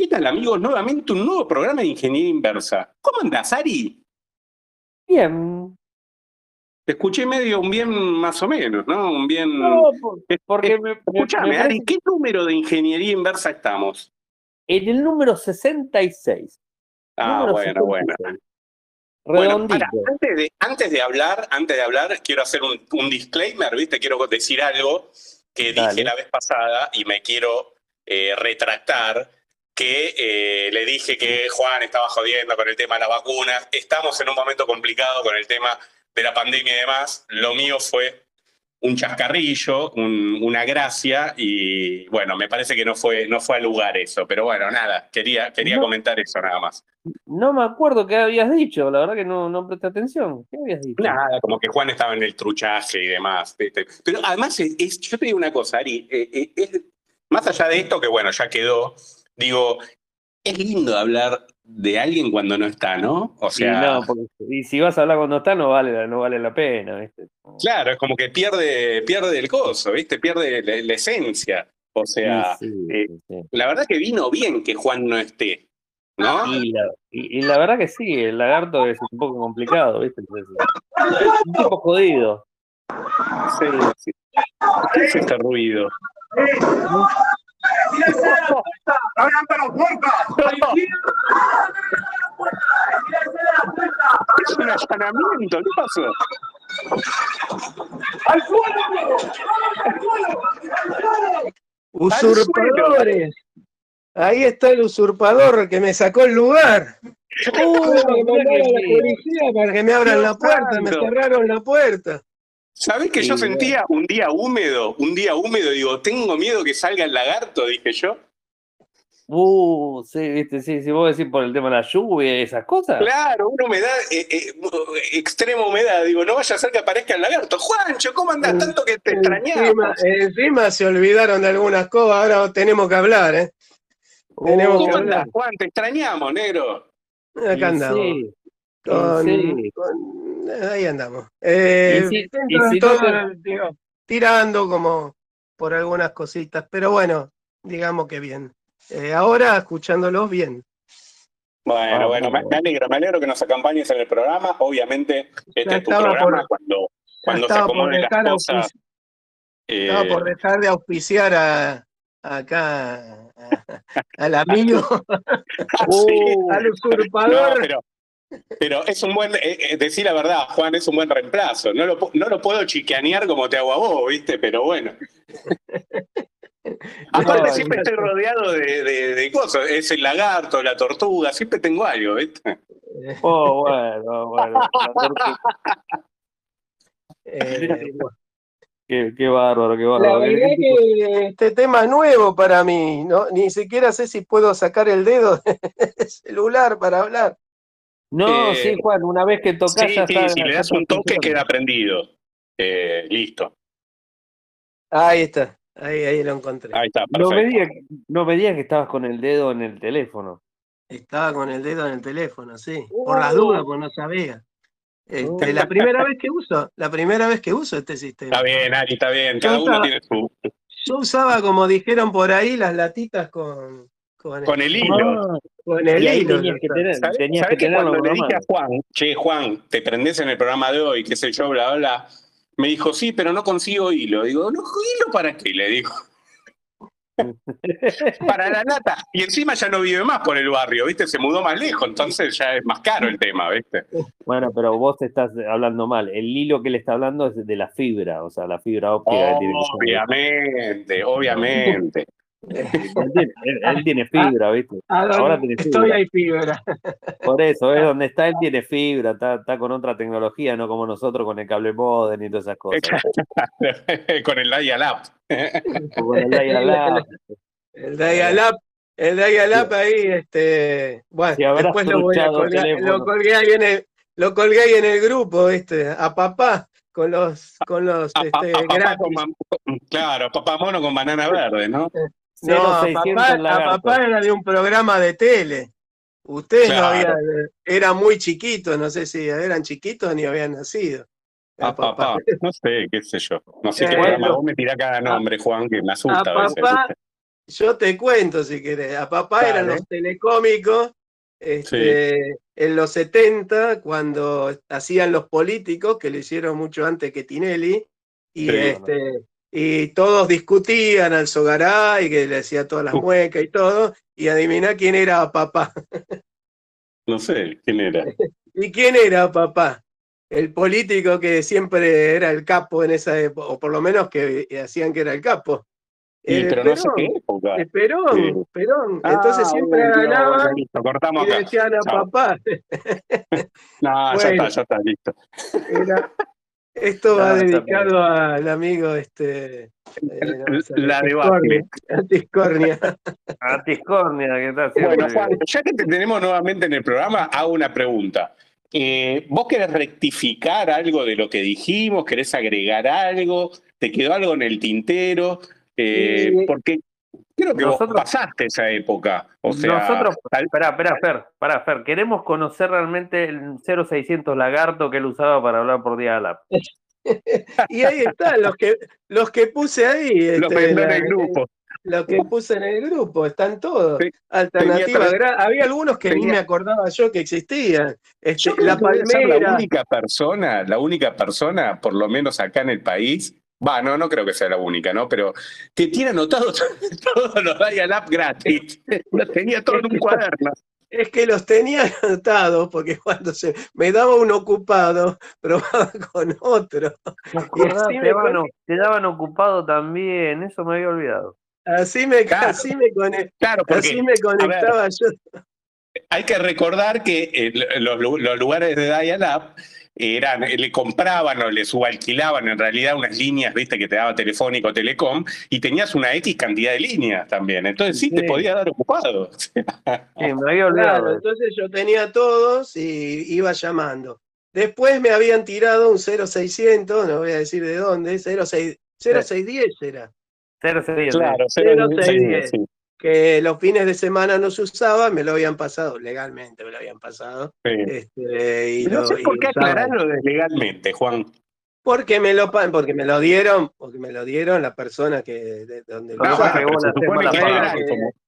¿Qué tal, amigos? Nuevamente un nuevo programa de Ingeniería Inversa. ¿Cómo andás, Ari? Bien. Te escuché medio un bien más o menos, ¿no? Un bien... No, por- porque me, me- Escuchame, me Ari, ¿qué número de Ingeniería Inversa estamos? en el número 66. Ah, número bueno, bueno. 66. Bueno, Redondito. para, antes, de, antes de hablar, antes de hablar, quiero hacer un, un disclaimer, ¿viste? Quiero decir algo que Dale. dije la vez pasada y me quiero eh, retractar, que eh, le dije que Juan estaba jodiendo con el tema de las vacunas. Estamos en un momento complicado con el tema de la pandemia y demás. Lo mío fue un chascarrillo, un- una gracia y bueno, me parece que no fue, no fue al lugar eso, pero bueno, nada, quería, quería No. comentar eso nada más. No me acuerdo qué habías dicho, la verdad que no, no presté atención. ¿Qué habías dicho? Nada, como que Juan estaba en el truchaje y demás. ¿viste? Pero además, es, es- yo te digo una cosa, Ari, eh, eh, es- más allá de esto, que bueno, ya quedó, digo, es lindo hablar de alguien cuando no está, ¿no? O Y sea, no, porque y si vas a hablar cuando está, no vale, la- no vale la pena, ¿viste? claro, es como que pierde, pierde el coso, ¿viste? Pierde la, la esencia. O sea, Sí, sí, eh, sí, la verdad que vino bien que Juan no esté, ¿no? Y la, y- y la verdad que sí, el lagarto es un poco complicado, ¿viste? Es un poco jodido. Sí, sí. ¿Qué es este ruido? Es un allanamiento, ¿qué pasó? Usurpadores. Ahí está el usurpador que me sacó el lugar. A la policía para que me abran la puerta, me cerraron la puerta. ¿Sabés que yo Sí, sentía un día húmedo? Un día húmedo, digo, tengo miedo que salga el lagarto, dije yo. Uh, sí, viste, sí, si vos decís por el tema de la lluvia y esas cosas. Claro, una humedad, eh, eh, extrema humedad. Digo, no vaya a ser que aparezca el lagarto. Juancho, ¿cómo andás? Tanto que te Encima, extrañamos. encima se olvidaron de algunas cosas, ahora tenemos que hablar, ¿eh? tenemos ¿Cómo que andás, hablar. Juan? Te extrañamos, negro. Acá andamos. sí, Con- sí. con- ahí andamos. Eh, Y si- dentro y de si todo, no digo, tirando como por algunas cositas, pero bueno, digamos que bien. Eh, ahora escuchándolos bien. Bueno, Ah, bueno, me, me alegro, me alegro que nos acompañes en el programa. Obviamente, este es tu programa por- cuando, cuando se estaba por acomoden las dejar cosas. eh, Estaba por dejar de auspiciar a, acá a- al amigo, ah, al No, usurpador. pero, pero es un buen, eh, eh, decir la verdad, Juan, es un buen reemplazo. No lo, no lo puedo chicanear como te hago a vos, ¿viste? Pero bueno. Aparte, No, siempre estoy rodeado de, de, de cosas. Es el lagarto, la tortuga, siempre tengo algo, ¿viste? Oh, bueno, la. Eh, bueno. Qué, qué bárbaro, qué La bárbaro. ¿Qué- verdad que este tema es nuevo para mí, ¿no? Ni siquiera sé si puedo sacar el dedo del celular para hablar. No, Eh, sí, Juan, una vez que tocas Sí, ya sí, si le das un toque queda prendido. Eh, listo. Ahí está, ahí, ahí lo encontré. Ahí está, No digas, no que estabas con el dedo en el teléfono. Estaba con el dedo en el teléfono, sí. Por las Oh. dudas, pues no sabía. Este, Oh. la primera vez que uso, la primera vez que uso este sistema. Está bien, Ari, está bien. Cada Yo uno tiene su. Yo usaba, como dijeron por ahí, las latitas con, con, Con el hilo. Con el y ahí hilo. tenías que yo tener, ¿Sabés tenías que cuando le dije a. Juan, che, Juan, te prendés en el programa de hoy, qué sé yo, bla, bla, bla, me dijo, sí, pero no consigo hilo. Digo, ¿no hilo para qué? Le digo, para la nata. Y encima ya no vive más por el barrio, ¿viste? Se mudó más lejos, entonces ya es más caro el tema, ¿viste? Bueno, pero vos estás hablando mal. El hilo que él está hablando es de la fibra, o sea, la fibra óptica. Obviamente, obviamente. Él tiene, él- él tiene fibra, ¿viste? A donde Ahora tiene estoy fibra. hay fibra. Por eso, es donde está, él tiene fibra, está, está con otra tecnología, no como nosotros con el cable modem y todas esas cosas. Con el dial-up. Con el dial-up. El dial-up, el dial-up ahí, este, bueno, Si después lo voy a colgar, lo colgué ahí en el, lo colgué ahí en el grupo, este, a papá, con los, con los, A, este, a papá gratis. con claro, papá mono con banana verde, ¿no? No, a 0600 papá, a lagarto. papá era de un programa de tele. Ustedes no Claro. habían, eran muy chiquitos, no sé si eran chiquitos ni habían nacido. A papá. papá, no sé, qué sé yo. No sé qué programa. Vos me tirás cada nombre, Juan, que me asusta a veces. papá, yo te cuento si querés. A papá eran los telecómicos este, en los 70, cuando hacían los políticos, que lo hicieron mucho antes que Tinelli, y, Sí. este, y todos discutían al Sogaray, que le hacía todas las muecas y todo, y adivina quién era papá. No sé quién era. ¿Y quién era papá? El político que siempre era el capo en esa época, o por lo menos que hacían que era el capo. Y, El pero no sé Perón, qué época. el Perón, Sí. Perón. Ah, Entonces siempre bueno, listo, cortamos y decían a papá. No, ya está, ya está, listo. Era- esto va No, dedicado al amigo este. eh, no La Tiscornia, debacle. a Tiscornia. Antiscornia, ¿qué tal? Bueno, Juan, ya que te tenemos nuevamente en el programa, hago una pregunta. Eh, ¿Vos querés rectificar algo de lo que dijimos? ¿Querés agregar algo? ¿Te quedó algo en el tintero? Eh, Sí. Porque creo que vos Nosotros- pasaste esa época. O sea, Nosotros, tal- espera, espera, Fer, pará, Fer, queremos conocer realmente el 0600 lagarto que él usaba para hablar por Dialab. Y ahí están los que los que puse ahí. lo este, vendó en la- el grupo. Los que puse en el grupo, están todos. Sí. Alternativa. Había algunos que ni tenía- me acordaba yo que existían. Este, Yo creo la que voy a ser la palmera. única persona, la única persona, por lo menos acá en el país, va, no, no creo que sea la única, ¿no? Pero que tiene anotado todos los Dial-Up gratis. Los tenía todo en un cuaderno. Es que los tenía anotados porque cuando se me daba un ocupado, probaba con otro. Y así te, me daban, con- te daban ocupado también, eso me había olvidado. Así me, Claro. así me, conect- Claro, porque así me conectaba yo. hay que recordar que eh, los, los lugares de Dial-Up eran, le compraban o le subalquilaban en realidad unas líneas, viste, que te daba Telefónico, Telecom, y tenías una X cantidad de líneas también. Entonces sí, te podía dar ocupado. Sí, me había olvidado. Claro, entonces yo tenía todos y iba llamando. Después me habían tirado un 0600, no voy a decir de dónde, 06, 0610 era, 0610. Claro, Cero, sí, seis, sí, diez. sí, que los fines de semana no se usaba, me lo habían pasado, legalmente me lo habían pasado. sí. Este, y No lo- sé por qué aclararlo legalmente, Juan. Porque me lo porque me lo dieron, porque me lo dieron la persona que de donde lo No, usaba. que como-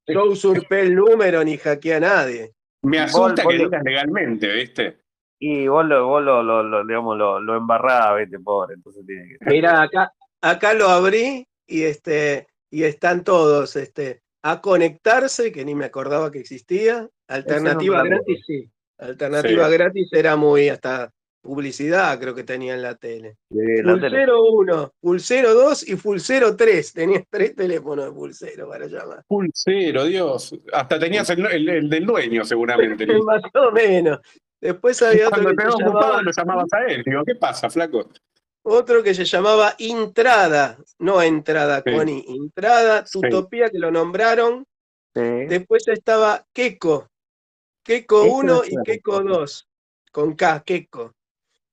Yo usurpé el número ni hackeé a nadie. Me asusta vos que lo- digas legalmente, ¿viste? Y vos lo, vos lo, lo, lo, digamos, lo, lo embarrás, viste, pobre, entonces tiene que Mira, acá, acá lo abrí y este, y están todos, este, a conectarse, que ni me acordaba que existía. Alternativa gratis, sí. Alternativa gratis era muy hasta publicidad, creo que tenía en la tele. de la tele. Pulsero 1, Pulsero 2 y Pulsero 3. Tenías tres teléfonos de Pulsero para llamar. Pulsero, Dios. Hasta tenías el, el- el del dueño, seguramente. Más o menos. Después había otro Cuando que, te ocupado, llamaba, lo llamabas a él. Digo, ¿qué pasa, flaco? Otro que se llamaba Intrada, no entrada Sí. con I, Intrada, Sí. Tutopía, que lo nombraron. Sí. Después estaba Keko Ese 1 no y sé. Keko 2, con K, Keko.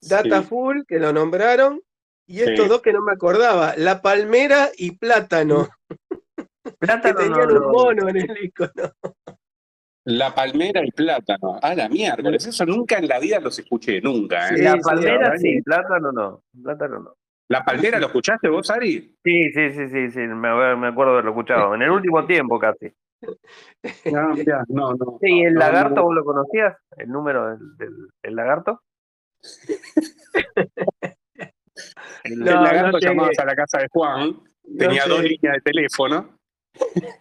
Data Sí. Full, que lo nombraron. Y estos dos que no me acordaba, La Palmera y Plátano, que Plátano no, tenían no. un mono en el icono. La palmera y plátano. Ah, la miércoles. Eso nunca en la vida los escuché, nunca. ¿eh? Sí, La palmera sí, sí. plátano no. Plátano no. ¿La palmera lo escuchaste vos, Ari? Sí, sí, sí, sí, sí, me, me acuerdo de haberlo escuchado. En el último tiempo casi. No, mirá, no, no. Sí, ¿y el no, lagarto no. vos lo conocías? ¿El número del, del- del lagarto? El- No, lagarto llamabas a la casa de Juan, tenía No dos líneas de teléfono,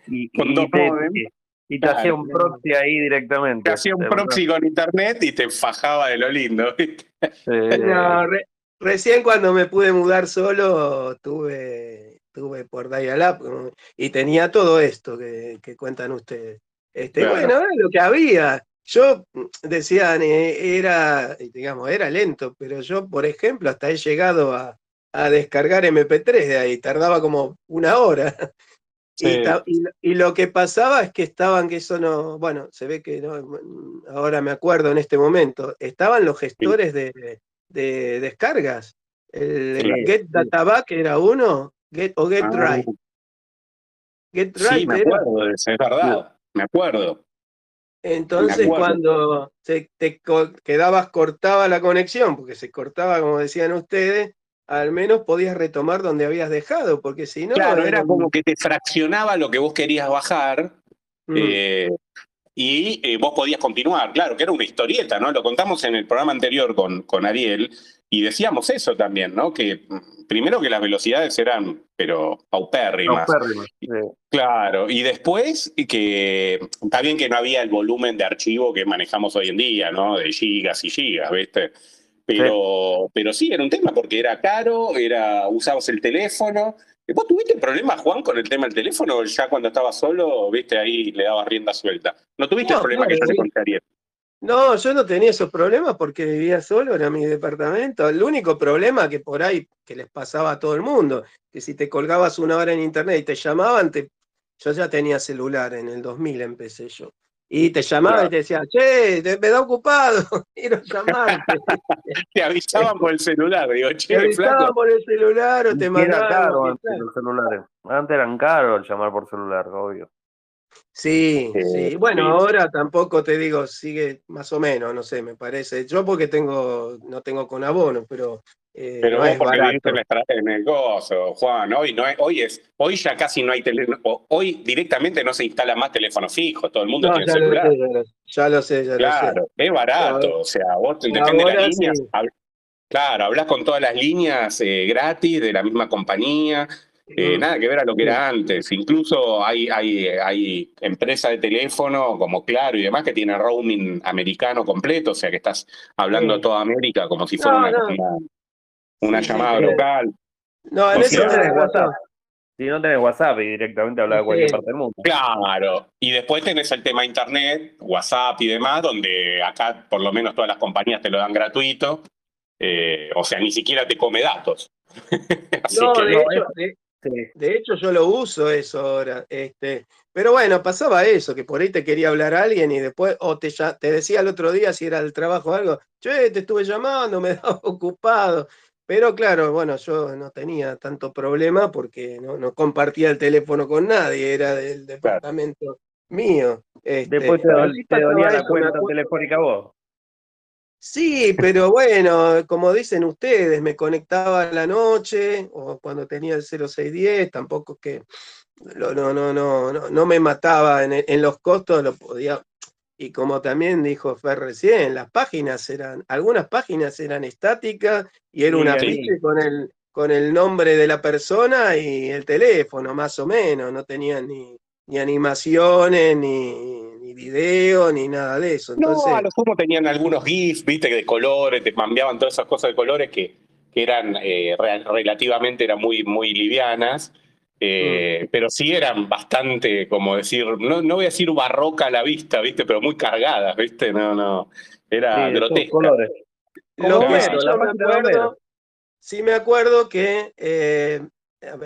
y, con y dos te. Y- te hacía un proxy ahí directamente. te hacía un proxy con internet y te fajaba de lo lindo. Eh, No, re- recién cuando me pude mudar solo, tuve, tuve por Dial-Up como- y tenía todo esto que, que cuentan ustedes. Este, Claro. Bueno, era lo que había. Yo, mm, decían, eh, era, digamos, era lento, pero yo, por ejemplo, hasta he llegado a, a descargar MP3 de ahí, tardaba como una hora. Y, Sí. ta- y, y lo que pasaba es que estaban, que eso no, bueno, se ve que no, mm, ahora me acuerdo en este momento, estaban los gestores de, de descargas. El Claro. Get Databack era uno, Get, o Get Ah, Right. Get sí, Right me era. acuerdo de eso, es verdad. Me acuerdo. Entonces, acuerdo. cuando se, te co- quedabas, cortaba la conexión, porque se cortaba, como decían ustedes, al menos podías retomar donde habías dejado, porque si no... Claro, era como que te fraccionaba lo que vos querías bajar Mm. eh, y eh, vos podías continuar. Claro, que era una historieta, ¿no? Lo contamos en el programa anterior con, con Ariel y decíamos eso también, ¿no? Que mm, primero que las velocidades eran, pero paupérrimas. Paupérrimas, sí. Claro, y después que está bien que no había el volumen de archivo que manejamos hoy en día, ¿no? De gigas y gigas, ¿viste? Pero, pero sí, era un tema porque era caro, era, usabas el teléfono. ¿Vos tuviste problemas, Juan, con el tema del teléfono? Ya cuando estabas solo, viste, ahí le dabas rienda suelta. ¿No tuviste No, el problema claro, que yo le sí. conté a Ariel? No, yo no tenía esos problemas porque vivía solo, era mi departamento. El único problema que por ahí que les pasaba a todo el mundo, que si te colgabas una hora en internet y te llamaban, te... yo ya tenía celular, en el 2000 empecé yo. Y te llamaban Claro. y te decían, che, te- me da ocupado, quiero llamarte. Te avisaban por el celular, digo, Te che, avisaban flaco. por el celular o te Y era mandaban. caro antes los celulares. Antes eran caros el llamar por celular, obvio. Sí, sí. Bueno, sí. ahora tampoco te digo, sigue más o menos, no sé, me parece. Yo porque tengo, no tengo con abono, pero, eh, Pero no es porque viviste en, el gozo, Juan. Hoy, no es, hoy, es, hoy ya casi no hay teléfono. Hoy directamente no se instala más teléfono fijo, todo el mundo No, tiene ya lo, celular. sé, ya, lo, ya lo sé, ya lo sé. Claro, es barato. Claro. O sea, vos te- depende de las líneas. sí. hab- Claro, hablas con todas las líneas eh, gratis de la misma compañía. eh, Mm. nada que ver a lo que era antes. Incluso hay, hay, hay empresas de teléfono como Claro y demás que tienen roaming americano completo, o sea que estás hablando a toda América como si fuera No, una, no. una, una Sí, llamada sí. local. No, en O eso sea, tenés. WhatsApp. Si no tenés WhatsApp y directamente hablas de cualquier parte del mundo. Claro, y después tenés el tema internet, WhatsApp y demás, donde acá por lo menos todas las compañías te lo dan gratuito, eh, o sea, ni siquiera te come datos. Así No, que de no, hecho, de, Sí. de hecho yo lo uso eso ahora. Este, pero bueno, pasaba eso, que por ahí te quería hablar alguien y después, o te, ya- te decía el otro día si era el trabajo o algo, che, te estuve llamando, me daba ocupado. Pero claro, bueno, yo no tenía tanto problema porque no, no compartía el teléfono con nadie, era del departamento mío. Este, Después te, dol- te dolía la cuenta telefónica a vos. Sí, pero bueno, como dicen ustedes, me conectaba a la noche o cuando tenía el 0610, tampoco es que no, no, no, no, no me mataba en, en los costos, lo podía. Y como también dijo Fer recién, las páginas eran, algunas páginas eran estáticas y era Sí, un ahí. afiche con el, con el nombre de la persona y el teléfono, más o menos, no tenían ni, ni animaciones, ni, ni video, ni nada de eso. Entonces, no, a lo sumo tenían algunos GIFs, viste, de colores, te cambiaban todas esas cosas de colores que, que eran eh, re- relativamente eran muy, muy livianas. Eh, Mm. Pero sí eran bastante, como decir, no, no voy a decir barroca a la vista, ¿viste? Pero muy cargadas, ¿viste? No, no. Era Sí, grotesca. colores. Lo sí la me acuerdo, Homero. sí me acuerdo que eh,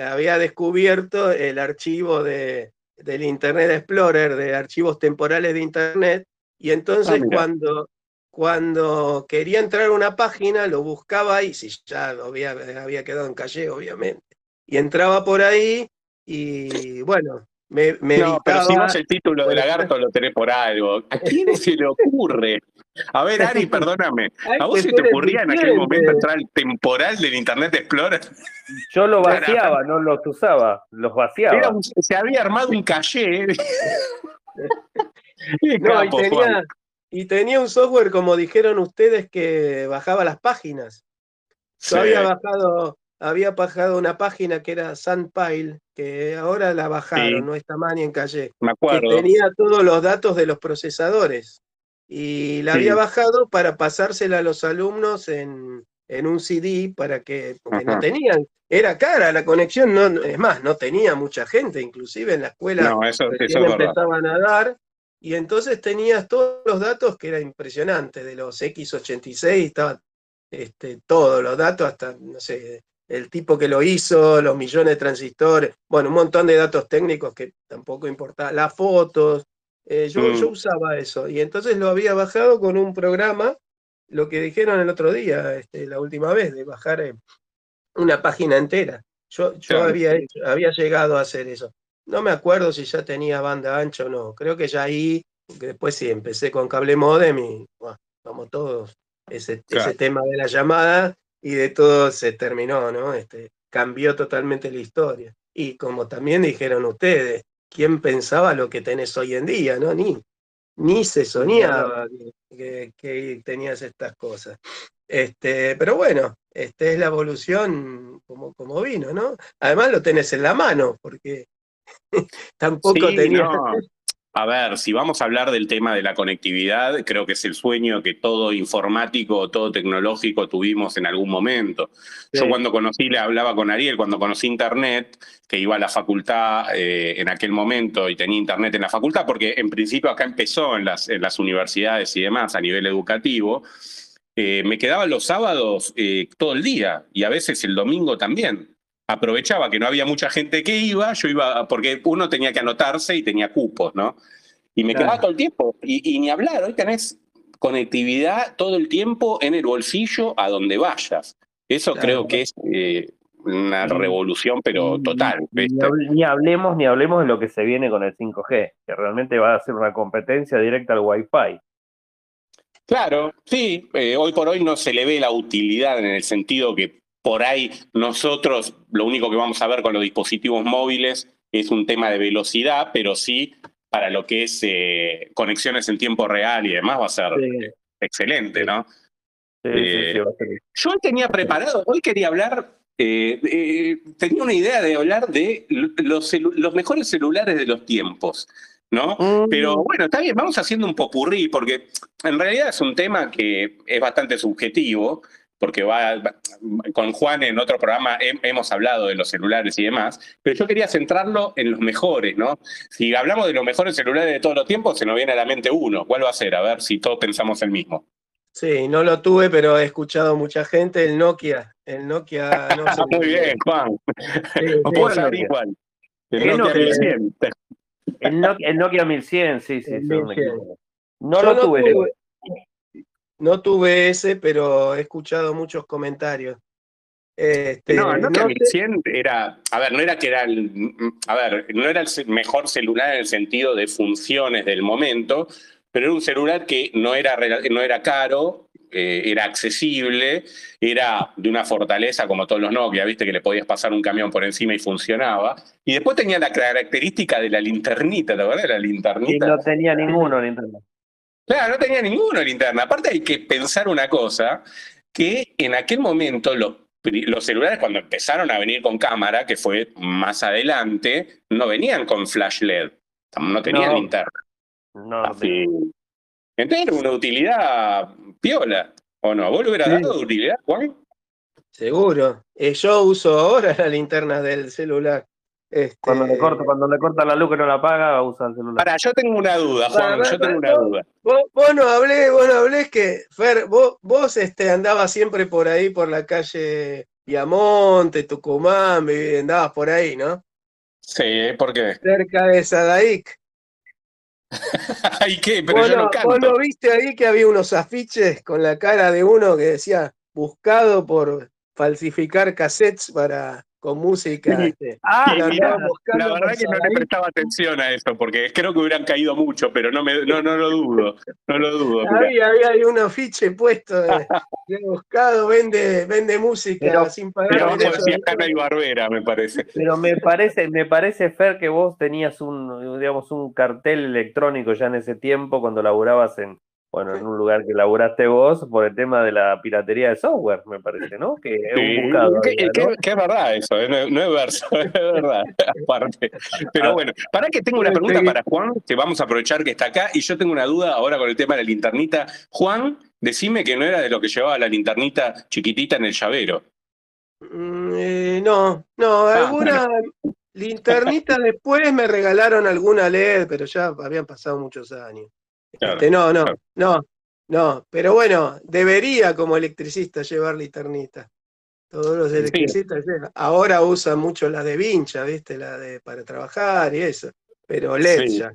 había descubierto el archivo de, del Internet Explorer, de archivos temporales de Internet, y entonces Ah, cuando, cuando quería entrar a una página, lo buscaba ahí, si ya lo había, había quedado en calle, obviamente, y entraba por ahí, y bueno, me, me No, pero si vos el título de. Lagarto lo tenés por algo. ¿A quién se le ocurre? A ver, Ari, perdóname. ¿A vos se te ocurría en aquel momento entrar al temporal del Internet Explorer? Yo Claro. vaciaba, no los usaba, los vaciaba. Era un- se había armado un caché. Qué No, y tenía, y tenía un software, como dijeron ustedes, que bajaba las páginas. Sí. Yo había bajado, había bajado una página que era Sandpile, que ahora la bajaron, Sí. no está más ni en calle, Me que acuerdo. tenía todos los datos de los procesadores. Y la Sí. había bajado para pasársela a los alumnos en, en un CD para que, porque no tenían, era cara la conexión, no, es más, no tenía mucha gente, inclusive en la escuela No, eso, eso empezaban a dar, y entonces tenías todos los datos que era impresionante, de los X86, estaba este, todos los datos, hasta, no sé, el tipo que lo hizo, los millones de transistores, bueno, un montón de datos técnicos que tampoco importaba, las fotos, eh, yo, Mm. yo usaba eso, y entonces lo había bajado con un programa, lo que dijeron el otro día, este, la última vez, de bajar eh, una página entera. Yo, yo Claro. había, hecho- había llegado a hacer eso. No me acuerdo si ya tenía banda ancha o no. Creo que ya ahí, después sí, empecé con cable modem y, bueno, como todos, ese, Claro. ese tema de la llamada y de todo se terminó, ¿no? Este, cambió totalmente la historia. Y como también dijeron ustedes, ¿quién pensaba lo que tenés hoy en día, no? Ni, ni se soñaba que, que, tenías estas cosas. Este, pero bueno, esta es la evolución como, como vino, ¿no? Además lo tenés en la mano, porque tampoco tenías... A ver, si vamos a hablar del tema de la conectividad, creo que es el sueño que todo informático o todo tecnológico tuvimos en algún momento. Yo cuando conocí, le hablaba con Ariel, cuando conocí Internet, que iba a la facultad eh, en aquel momento y tenía Internet en la facultad, porque en principio acá empezó en las, en las universidades y demás a nivel educativo, eh, me quedaba los sábados eh, todo el día y a veces el domingo también aprovechaba que no había mucha gente que iba, yo iba, porque uno tenía que anotarse y tenía cupos, ¿no? Y me quedaba todo el tiempo. Y, ni hablar, hoy tenés conectividad todo el tiempo en el bolsillo a donde vayas. Eso creo que es eh, una revolución, pero total. Ni, hablemos, ni hablemos de lo que se viene con el 5G, que realmente va a ser una competencia directa al Wi-Fi. Claro, sí, eh, hoy por hoy no se le ve la utilidad en el sentido que por ahí nosotros lo único que vamos a ver con los dispositivos móviles es un tema de velocidad, pero sí para lo que es eh, conexiones en tiempo real y demás va a ser excelente, ¿no? Eh, yo tenía preparado, hoy quería hablar, eh, tenía una idea de hablar de los, los mejores celulares de los tiempos. ¿no? Mm. Pero bueno, está bien, vamos haciendo un popurrí, porque en realidad es un tema que es bastante subjetivo, porque va, con Juan en otro programa hemos hablado de los celulares y demás, pero yo quería centrarlo en los mejores, ¿no? Si hablamos de los mejores celulares de todos los tiempos, se nos viene a la mente uno. ¿Cuál va a ser? A ver si todos pensamos el mismo. Sí, no lo tuve, pero he escuchado mucha gente, el Nokia. El Nokia, no Muy bien, Juan. Sí, igual. El Nokia 1100. El Nokia, 1100, sí, sí. No lo tuve. No tuve ese, pero he escuchado muchos comentarios. Este, no, no, que 1100 era, a ver, no era que era el, a ver, no era el mejor celular en el sentido de funciones del momento, pero era un celular que no era, no era caro, eh, era accesible, era de una fortaleza como todos los Nokia, viste que le podías pasar un camión por encima y funcionaba. Y después tenía la característica de la linternita, ¿te acuerdas? La linternita. Y no tenía ninguno linterna. Claro, no tenía ninguno linterna. Aparte hay que pensar una cosa, que en aquel momento los, los celulares cuando empezaron a venir con cámara, que fue más adelante, no venían con flash LED, no tenían linterna. No, Así. Entonces era una utilidad piola, ¿o no? ¿Vos lo hubieras dado utilidad, Juan? Seguro. Eh, yo uso ahora la linterna del celular. Este... Cuando, le corta, cuando le corta la luz que no la apaga, usa el celular. Para, yo tengo una duda, Juan, yo tengo una duda. Vos, no hablé, vos no hablés que, Fer, vos, vos este, andabas siempre por ahí, por la calle Piamonte, Tucumán, andabas por ahí, ¿no? Sí, ¿por qué? Cerca de Sadaic. ¿Y qué? Pero yo no canto. ¿Vos no viste ahí que había unos afiches con la cara de uno que decía buscado por falsificar cassettes para con música. Ah, la, verdad que no le prestaba atención a eso, porque creo que hubieran caído mucho, pero no, me, no, no lo dudo. No lo dudo. Había, había un afiche puesto de, buscado, vende, vende música sin pagar. Pero decía Cana y Barbera, me parece. Pero me parece, me parece, Fer, que vos tenías un, digamos, un cartel electrónico ya en ese tiempo cuando laburabas en, bueno, en un lugar que laburaste vos por el tema de la piratería de software, me parece, ¿no? Que es un buscado. Que, es verdad eso, ¿eh? no, es verso, es verdad, aparte. Pero ah. bueno, para que tengo una pregunta para Juan, que vamos a aprovechar que está acá, y yo tengo una duda ahora con el tema de la linternita. Juan, decime que no era de lo que llevaba la linternita chiquitita en el llavero. Mm, eh, no, no, ah, alguna linternita después me regalaron alguna LED, pero ya habían pasado muchos años. Este, no, no, no, no. Pero bueno, debería como electricista llevar linternita. Todos los electricistas ahora usan mucho la de vincha, ¿viste? La de para trabajar y eso. Pero LED ya.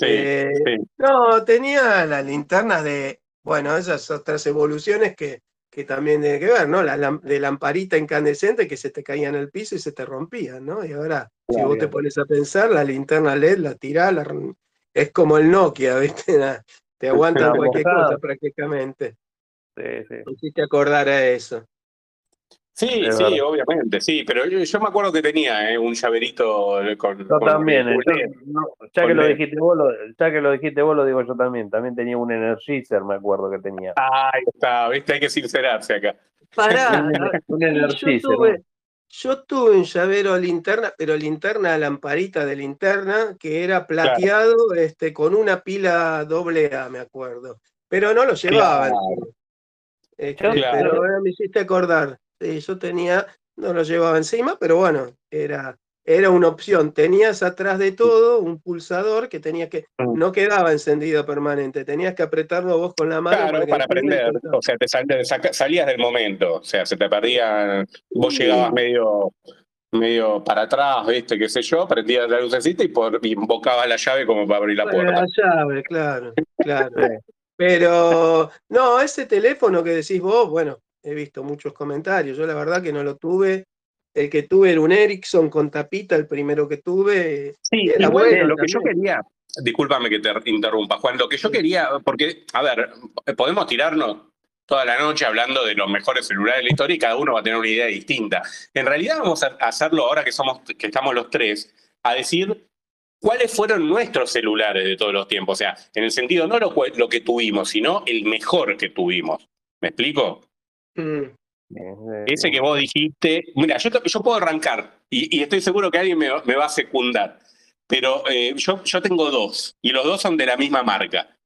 Eh, no, tenía las linternas de, bueno, esas otras evoluciones que, que también tiene que ver, ¿no? La de lamparita incandescente que se te caía en el piso y se te rompían, ¿no? Y ahora, si vos te pones a pensar, la linterna LED la tirás, la, es como el Nokia, ¿viste? Te aguanta cualquier cosa prácticamente. Sí, sí. Hiciste acordar a eso. Sí, Es sí, verdad. obviamente, sí, pero yo, yo me acuerdo que tenía eh, un llaverito con... Yo con- también, eh, con- yo- no, ya que lo dijiste vos, lo, ya que lo dijiste vos, lo digo yo también. También tenía un Energizer, me acuerdo que tenía. Ahí está, viste, hay que sincerarse acá. Pará, Un, ah, yo Energizer. tuve, yo tuve un llavero linterna, pero linterna lamparita de linterna, que era plateado, este, con una pila doble A, me acuerdo. Pero no lo llevaba. Claro. Este, Claro. Pero ahora me hiciste acordar. Sí, yo tenía, no lo llevaba encima, pero bueno, era, era una opción. Tenías atrás de todo un pulsador que tenías que, Mm. no quedaba encendido permanente, tenías que apretarlo vos con la mano. Claro, para aprender, o sea, te, sal- te saca- salías del momento, o sea, se te perdía, vos Sí. llegabas medio, medio para atrás, viste, qué sé yo, prendías la lucecita y, por, invocabas la llave como para abrir la puerta. la llave, claro, claro. Pero no, ese teléfono que decís vos, bueno, he visto muchos comentarios. Yo la verdad que no lo tuve. El que tuve era un Ericsson con tapita, el primero que tuve. Sí, Era igual bueno lo que yo quería, discúlpame que te interrumpa, Juan, lo que yo quería, porque, a ver, podemos tirarnos toda la noche hablando de los mejores celulares de la historia y cada uno va a tener una idea distinta. En realidad vamos a hacerlo ahora que somos, que estamos los tres, a decir cuáles fueron nuestros celulares de todos los tiempos. O sea, en el sentido no lo, que tuvimos, sino el mejor que tuvimos. ¿Me explico? Mm, Ese que vos dijiste, mira, yo, puedo arrancar y, y estoy seguro que alguien me, va- me va a secundar, pero eh, yo, yo tengo dos y los dos son de la misma marca.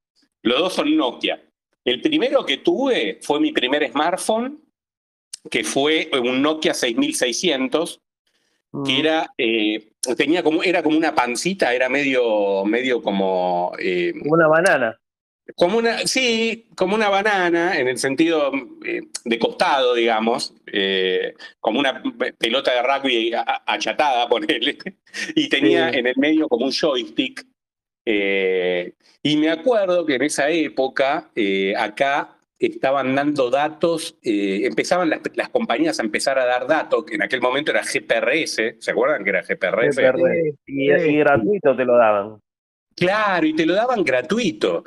Los dos son Nokia. El primero que tuve fue mi primer smartphone, que fue un Nokia 6600, mm, que era, eh, tenía como, era como una pancita, era medio, medio como... eh, Una banana. Como una, sí, como una banana, en el sentido eh, de costado, digamos, eh, como una pelota de rugby achatada, ponele, y tenía Sí. en el medio como un joystick. eh, y me acuerdo que en esa época, acá estaban dando datos, empezaban las, las compañías a empezar a dar datos, que en aquel momento era GPRS, ¿se acuerdan que era GPRS? GPRS. Y, y gratuito te lo daban. Claro, y te lo daban gratuito.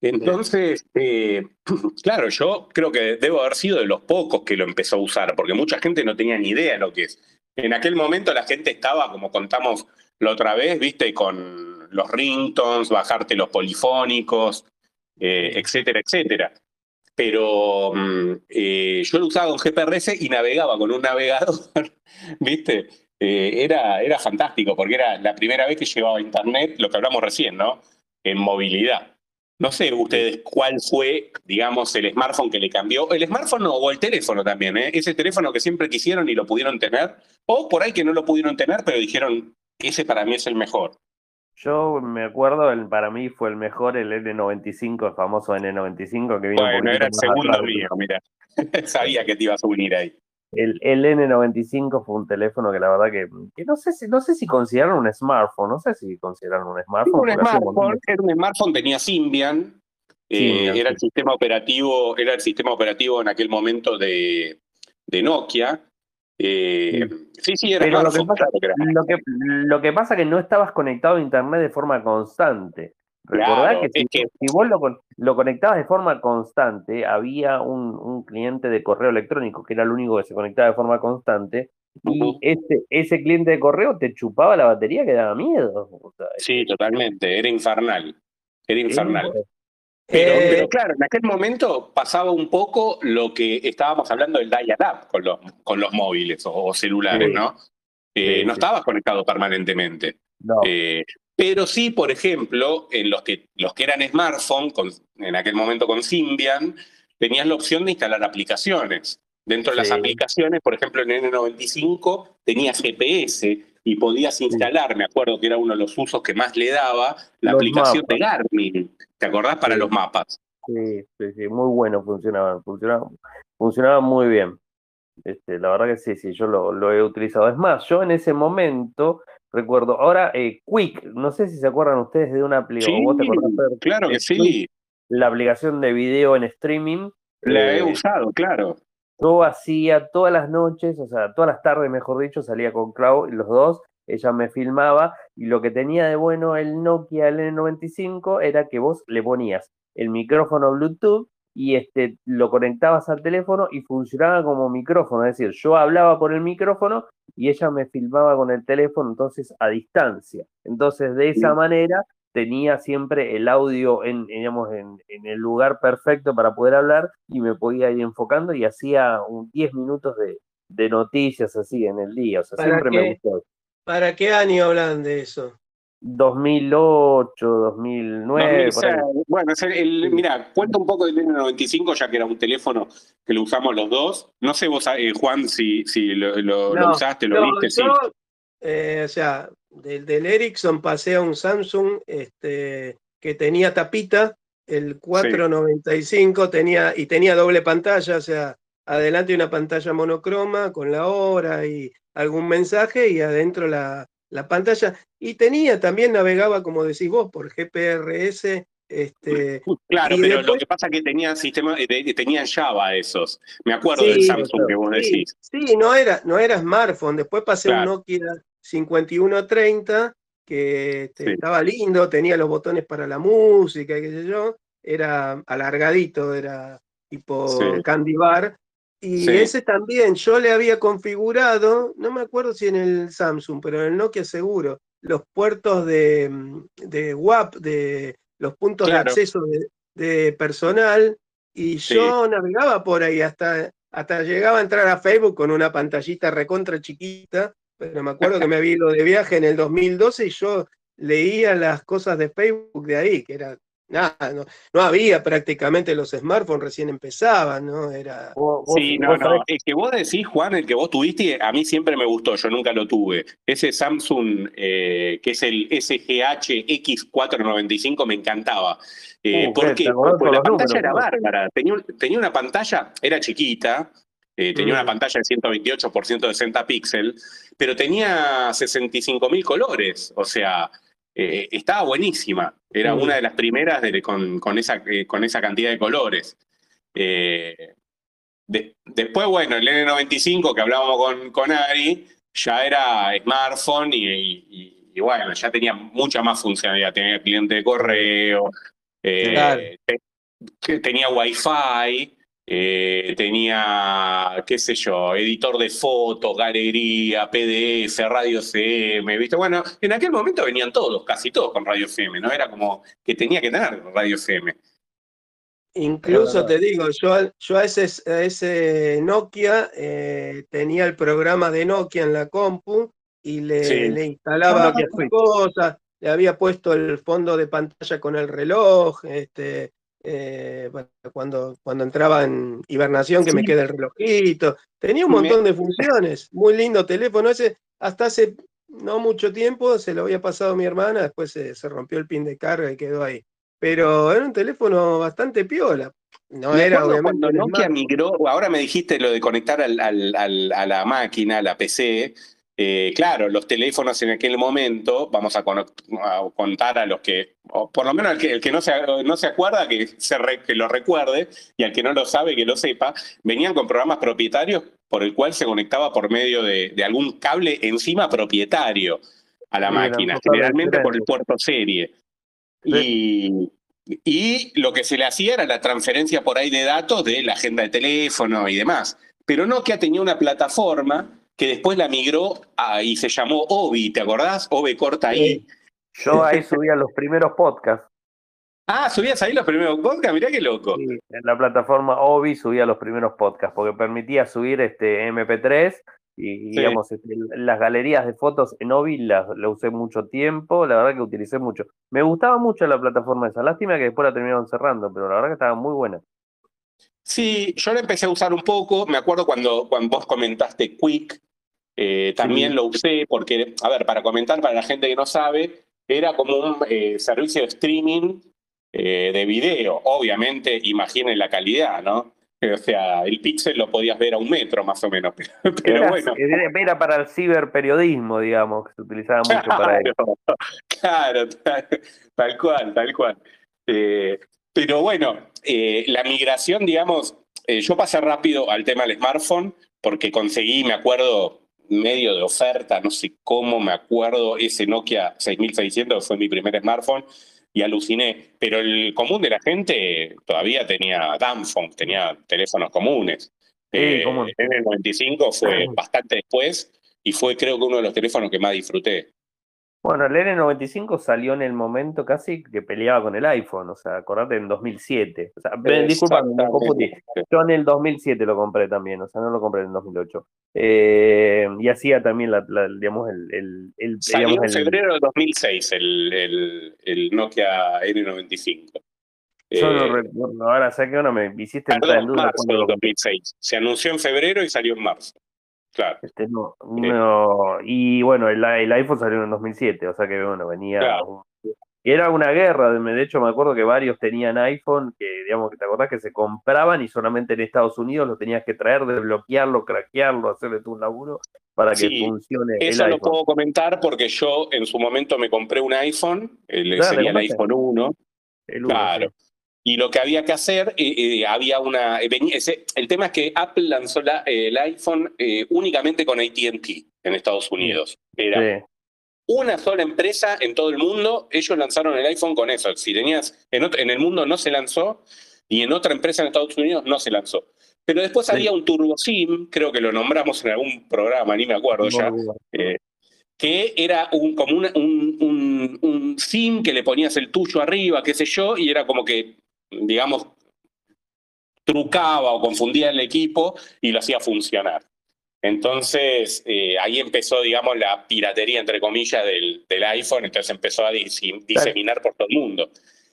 Entonces, eh, claro, yo creo que debo haber sido de los pocos que lo empezó a usar, porque mucha gente no tenía ni idea de lo que es. En aquel momento la gente estaba, como contamos la otra vez, viste, con los ringtones, bajarte los polifónicos, eh, etcétera, etcétera. Pero mm, eh, yo lo usaba con GPRS y navegaba con un navegador, viste. Eh, era, era fantástico, porque era la primera vez que llevaba internet, lo que hablamos recién, ¿no? En movilidad. No sé ustedes cuál fue, digamos, el smartphone que le cambió. El smartphone o el teléfono también, ¿eh? Ese teléfono que siempre quisieron y lo pudieron tener. O por ahí que no lo pudieron tener, pero dijeron, ese para mí es el mejor. Yo me acuerdo, el, para mí fue el mejor el N95, el famoso N95 que vino Bueno, era el segundo mío, mira. Sabía que te ibas a unir ahí. El, el N95 fue un teléfono que la verdad que, que no sé si no sé si consideraron un smartphone, no sé si consideraron un smartphone. un smartphone, era un smartphone, tenía Symbian, eh, era el sistema operativo, era el sistema operativo en aquel momento de, de Nokia. Eh, sí, sí, era Pero lo que pasa- claro que era. Lo que, lo que pasa es que no estabas conectado a internet de forma constante. Recordá Claro, que, si, que- si vos lo, con- lo conectabas de forma constante, había un, un cliente de correo electrónico que era el único que se conectaba de forma constante, y ese, ese cliente de correo te chupaba la batería que daba miedo. O sea, Sí, totalmente, era infernal. Era infernal. Pero, Eh, pero claro, en aquel momento pasaba un poco lo que estábamos hablando del dial-up con los, con los móviles o, o celulares, Sí. ¿no? Eh, Sí, no estabas conectado permanentemente. no. Eh, pero sí, por ejemplo, en los que, los que eran smartphone, con- en aquel momento con Symbian, tenías la opción de instalar aplicaciones. Dentro de las aplicaciones, por ejemplo, en N95 tenía GPS y podías instalar, me acuerdo que era uno de los usos que más le daba, la Los aplicación mapas. de Garmin. ¿Te acordás? Para Sí. los mapas. Sí, sí, sí, muy bueno funcionaban, funcionaban, funcionaban muy bien. Este, la verdad que sí, sí, yo lo, lo he utilizado. Es más, yo en ese momento recuerdo, ahora eh, Quick, no sé si se acuerdan ustedes de una aplicación, claro que sí. La aplicación de video en streaming. La he eh, usado, claro. yo hacía todas las noches, o sea, todas las tardes, mejor dicho, salía con Clau y los dos, ella me filmaba y lo que tenía de bueno el Nokia el N95 era que vos le ponías el micrófono Bluetooth y este, lo conectabas al teléfono y funcionaba como micrófono, es decir, yo hablaba por el micrófono y ella me filmaba con el teléfono, entonces a distancia. Entonces, de esa manera tenía siempre el audio en, digamos, en, el lugar perfecto para poder hablar y me podía ir enfocando y hacía un 10 minutos de, noticias así en el día. O sea, siempre me gustó. ¿Para qué año hablan de eso? 2008, 2009. bueno, mira, cuenta un poco del N95, ya que era un teléfono que lo usamos los dos. No sé vos, eh, Juan, si, si lo, usaste, lo viste. sí. Eh, o sea, del, del, Ericsson pasé a un Samsung este, que tenía tapita, el 495 tenía, y tenía doble pantalla, o sea, adelante una pantalla monocroma con la hora y algún mensaje y adentro la, la pantalla. Y tenía, también navegaba, como decís vos, por GPRS. Este, claro, pero lo que pasa es que tenía sistema, eh, tenía Java esos. Me acuerdo del Samsung que vos decís. Sí, no era, no era smartphone. Después pasé un Nokia 5130 que este, estaba lindo, tenía los botones para la música y qué sé yo. Era alargadito, era tipo candy bar. Y ese también, yo le había configurado, no me acuerdo si en el Samsung, pero en el Nokia seguro, los puertos de, de WAP, de los puntos de acceso de, personal, y yo navegaba por ahí hasta, hasta llegaba a entrar a Facebook con una pantallita recontra chiquita, pero me acuerdo que me había ido de viaje en el 2012 y yo leía las cosas de Facebook de ahí, que era nada, no, no, había prácticamente los smartphones, recién empezaban, ¿no? Era... sí, no, no, es que vos decís, Juan, el que vos tuviste, a mí siempre me gustó, yo nunca lo tuve. Ese Samsung, eh, que es el SGH X495, me encantaba. Eh, uh, Porque la pantalla era bárbara, tenía, tenía, una pantalla, era chiquita, eh, tenía una mm. pantalla de 128 por 160 píxeles, pero tenía 65 mil colores, o sea... Eh, estaba buenísima. Era una de las primeras con, con, esa, eh, con esa cantidad de colores. Eh, después, bueno, el N95 que hablábamos con, con Ari, ya era smartphone y, bueno, ya tenía mucha más funcionalidad. Tenía cliente de correo, tenía wifi. Eh, tenía, qué sé yo, editor de fotos, galería, PDF, radio CM, ¿viste? Bueno, en aquel momento venían todos, casi todos con radio CM, ¿no? Era como que tenía que tener radio CM. Incluso te digo, yo, yo a, ese, ese Nokia eh, tenía el programa de Nokia en la compu y le, le instalaba cosas, le había puesto el fondo de pantalla con el reloj, este, eh, cuando, cuando entraba en hibernación que me queda el relojito, tenía un montón de funciones, muy lindo teléfono ese, hasta hace no mucho tiempo se lo había pasado a mi hermana, después se, rompió el pin de carga y quedó ahí. Pero era un teléfono bastante piola. No era obviamente. Cuando Nokia migró, ahora me dijiste lo de conectar al, a la máquina, a la PC, eh, claro, los teléfonos en aquel momento, vamos a, contar a los que, o por lo menos el que, no, se, no se acuerda, que, se que lo recuerde, y al que no lo sabe, que lo sepa, venían con programas propietarios por el cual se conectaba por medio de, algún cable encima propietario a la máquina, generalmente por el puerto serie. Y, y lo que se le hacía era la transferencia por ahí de datos de la agenda de teléfono y demás. Pero Nokia tenía una plataforma que después la migró y se llamó Obi, ¿te acordás? Obi corta ahí. Yo ahí subía los primeros podcasts. Ah, subías ahí los primeros podcasts, mirá qué loco. Sí, en la plataforma Obi subía los primeros podcasts, porque permitía subir este MP3 y digamos, este, las galerías de fotos en Obi las, usé mucho tiempo, la verdad que utilicé mucho. Me gustaba mucho la plataforma esa, lástima que después la terminaron cerrando, pero la verdad que estaba muy buena. Sí, yo la empecé a usar un poco, me acuerdo cuando, cuando vos comentaste Quick, eh, también lo usé porque, a ver, para comentar para la gente que no sabe, era como un eh, servicio de streaming eh, de video. Obviamente, imaginen la calidad, ¿no? O sea, el pixel lo podías ver a un metro más o menos. Pero era, bueno. Era para el ciberperiodismo, digamos, que se utilizaba mucho para eso. Claro, tal, cual, tal cual. pero bueno, la migración, digamos, yo pasé rápido al tema del smartphone porque conseguí, me acuerdo, medio de oferta, no sé cómo me acuerdo, ese Nokia 6600 fue mi primer smartphone y aluciné. Pero el común de la gente todavía tenía dumbphones, tenía teléfonos comunes. Sí, ¿cómo? el N95 fue bastante después y fue creo que uno de los teléfonos que más disfruté. Bueno, el N95 salió en el momento casi que peleaba con el iPhone, o sea, acordate en 2007. O sea, disculpa, me confundí. Yo en el 2007 lo compré también, o sea, no lo compré en el 2008. Eh, y hacía también, la, digamos, el... el, salió en febrero de 2006 el, el, Nokia N95. Yo no eh, recuerdo, ahora sé que uno me hiciste entrar en duda. Marzo de 2006. Se anunció en febrero y salió en marzo. Claro. Este, no, no, y bueno, el, el, iPhone salió en 2007, o sea que bueno, venía. era una guerra, de hecho me acuerdo que varios tenían iPhone, que digamos que te acordás que se compraban y solamente en Estados Unidos lo tenías que traer, desbloquearlo, craquearlo, hacerle tu laburo para que funcione. Eso lo puedo comentar porque yo en su momento me compré un iPhone, el, sería el iPhone 1. El 1 claro. Y lo que había que hacer, eh, eh, había una. Eh, el tema es que Apple lanzó el iPhone únicamente con ATT en Estados Unidos. Era una sola empresa en todo el mundo. Ellos lanzaron el iPhone con eso. Si tenías. En, el mundo no se lanzó y en otra empresa en Estados Unidos no se lanzó. Pero después había un Turbo SIM, creo que lo nombramos en algún programa, ni me acuerdo ya. que era un, como un, un SIM que le ponías el tuyo arriba, qué sé yo, y era como que digamos, trucaba o confundía el equipo y lo hacía funcionar. Entonces, eh, ahí empezó, digamos, la piratería, entre comillas, del, del iPhone, entonces empezó a diseminar por todo el mundo.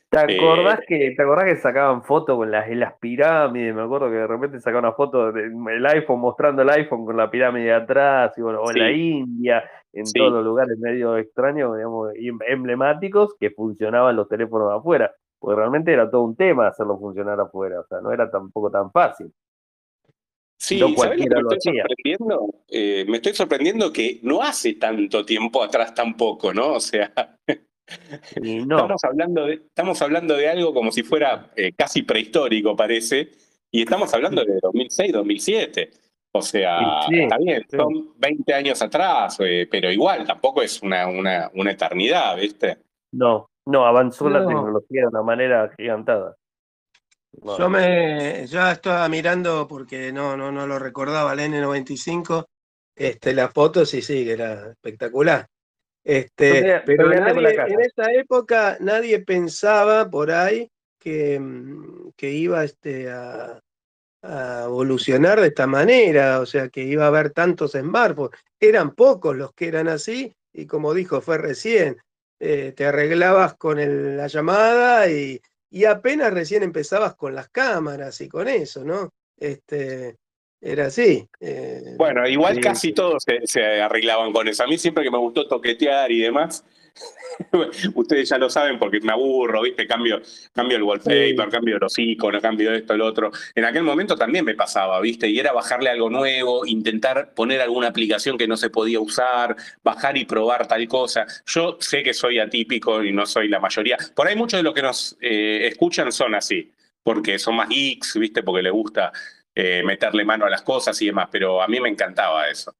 ¿Te acordás, eh, que, ¿Te acordás que sacaban fotos con las, las pirámides? Me acuerdo que de repente sacaban una foto del iPhone mostrando el iPhone con la pirámide atrás, y bueno, o en la India, en todos los lugares medio extraños, digamos, emblemáticos, que funcionaban los teléfonos afuera porque realmente era todo un tema hacerlo funcionar afuera, o sea, no era tampoco tan fácil. Sí, no lo, estoy sorprendiendo? Eh, me estoy sorprendiendo que no hace tanto tiempo atrás tampoco, ¿no? O sea, estamos, hablando de, estamos hablando de algo como si fuera eh, casi prehistórico, parece, y estamos hablando de 2006, 2007. O sea, está bien, son 20 años atrás, eh, pero igual tampoco es una, una, una eternidad, ¿viste? No, no, avanzó la tecnología de una manera gigantada. Yo me ya estaba mirando porque no, no, no lo recordaba el N95, este, la foto sí, sí, que era espectacular. Este, pero en esa época nadie pensaba por ahí que, que iba este, a, a, evolucionar de esta manera, o sea, que iba a haber tantos smartphones. Eran pocos los que eran así, y como dijo, fue recién. Eh, te arreglabas con la llamada y, apenas recién empezabas con las cámaras y con eso, ¿no? Este, era así. Eh, bueno, igual casi todos se, se, arreglaban con eso. A mí siempre que me gustó toquetear y demás, Ustedes ya lo saben porque me aburro, ¿viste? Cambio, cambio el wallpaper, cambio los iconos, cambio esto, el otro. En aquel momento también me pasaba, ¿viste? Y era bajarle algo nuevo, intentar poner alguna aplicación que no se podía usar, bajar y probar tal cosa. Yo sé que soy atípico y no soy la mayoría. Por ahí muchos de los que nos eh, escuchan son así, porque son más geeks, ¿viste? Porque les gusta eh, meterle mano a las cosas y demás, pero a mí me encantaba eso.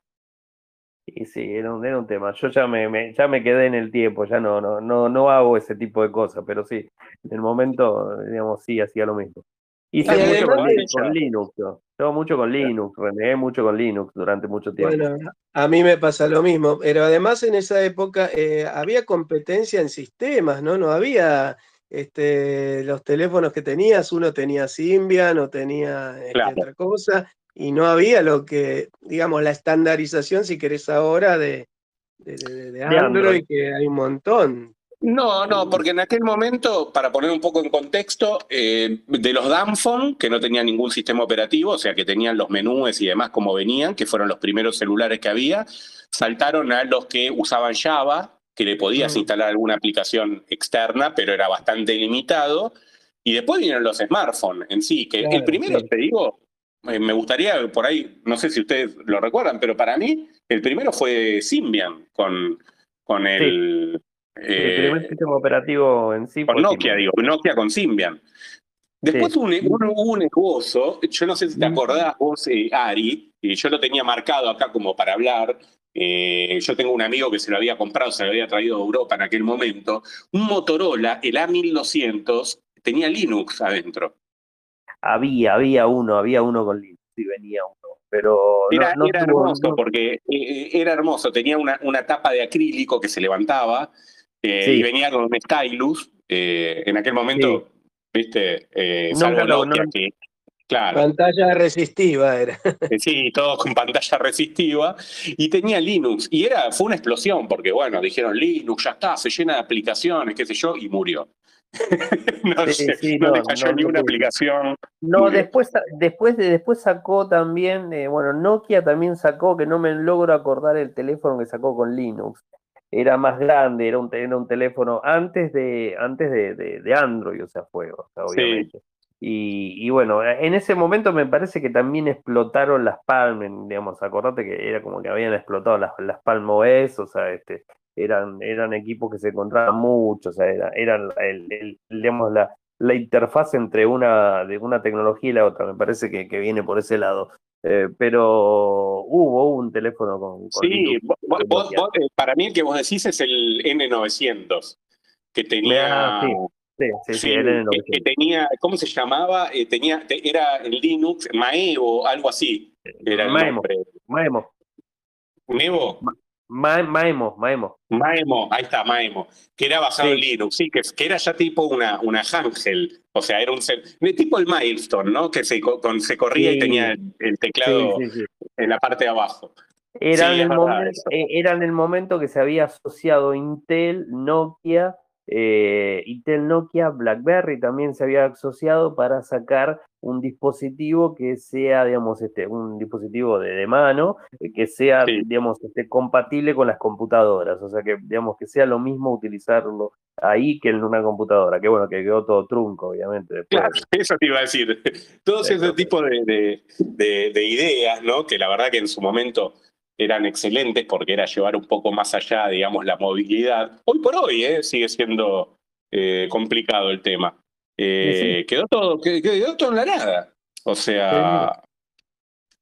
Y sí, era un, era un tema. Yo ya me, ya me quedé en el tiempo, ya no, no, no, no hago ese tipo de cosas, pero sí, en el momento, digamos, sí, hacía lo mismo. Y sí, mucho con, Linux, yo. mucho con Linux, renegué mucho con Linux durante mucho tiempo. Bueno, a mí me pasa lo mismo, pero además en esa época eh, había competencia en sistemas, ¿no? No había este, los teléfonos que tenías, uno tenía Symbian o tenía este, otra cosa, y no había lo que, digamos, la estandarización, si querés ahora, de, de, Android, que hay un montón. No, no, porque en aquel momento, para poner un poco en contexto, eh, de los Danphone, que no tenían ningún sistema operativo, o sea, que tenían los menús y demás como venían, que fueron los primeros celulares que había, saltaron a los que usaban Java, que le podías mm. instalar alguna aplicación externa, pero era bastante limitado. Y después vinieron los smartphones en sí, que el primero, te digo, me gustaría, por ahí, no sé si ustedes lo recuerdan, pero para mí el primero fue Symbian con, con el... el primer sistema operativo en sí. Con Nokia, digo, Nokia con Symbian. Después hubo, un, negocio, yo no sé si te acordás vos, eh, Ari, y yo lo tenía marcado acá como para hablar, eh, yo tengo un amigo que se lo había comprado, se lo había traído de Europa en aquel momento, un Motorola, el A1200, tenía Linux adentro. Había, había uno, había uno con Linux, sí venía uno, pero Era, no, no era tuvo- hermoso, no- porque eh, era hermoso, tenía una, una tapa de acrílico que se levantaba eh, Sí. y venía con un stylus. eh, en aquel momento, viste, eh, salvo lo- Nokia, no- que, claro, Pantalla resistiva era. Eh, Sí, todo con pantalla resistiva. Y tenía Linux. Y era, fue una explosión, porque bueno, dijeron Linux, ya está, se llena de aplicaciones, qué sé yo, y murió. no, Sí, sé, sí, no no, le cayó no, ni una aplicación. No, después, después, de, después sacó también, eh, bueno, Nokia también sacó, que no me logro acordar el teléfono que sacó con Linux. Era más grande, era un, era un teléfono antes de, antes de, de- de Android, o sea, fue, o sea, Sí. obviamente. Y, y bueno, en ese momento me parece que también explotaron las Palm, digamos, acordate que era como que habían explotado las, las Palm OS, o sea, este, eran, eran equipos que se encontraban mucho, o sea, era, eran el, el- digamos, la, la interfaz entre una, de una tecnología y la otra, me parece que, que viene por ese lado. Eh, pero hubo un teléfono con, con Sí, vos- vos- vos- eh, para mí el que vos decís es el N900, que tenía... Ah, sí, Sí, sí, sí, que, que 900. tenía, ¿cómo se llamaba? Eh, tenía, te- era en Linux, Maevo, algo así. Era el Maemo, nombre. Maemo, ¿Mevo? Ma- Maemo, Maemo. Maemo, ahí está, Maemo, que era basado Sí. en Linux, sí, que, que era ya tipo una, una Hangel, o sea, era un tipo el Milestone, ¿no? Que se, co- con- se corría Sí. y tenía el, teclado Sí, en la parte de abajo. Era, en el momento, eh, era en el momento que se había asociado Intel, Nokia, eh, Intel, Nokia, BlackBerry también se había asociado para sacar un dispositivo que sea, digamos, este, un dispositivo de, de mano, eh, que sea, Sí. digamos, este, compatible con las computadoras, o sea, que, digamos, que sea lo mismo utilizarlo ahí que en una computadora, que bueno, que quedó todo trunco, obviamente, después. Claro, eso te iba a decir. Todos Sí, ese sí. tipo de, de- de- de ideas, ¿no? Que la verdad que en su momento eran excelentes porque era llevar un poco más allá, digamos, la movilidad. Hoy por hoy, ¿eh? Sigue siendo eh, complicado el tema. Eh, Sí, Quedó todo, quedó, todo en la nada. O sea.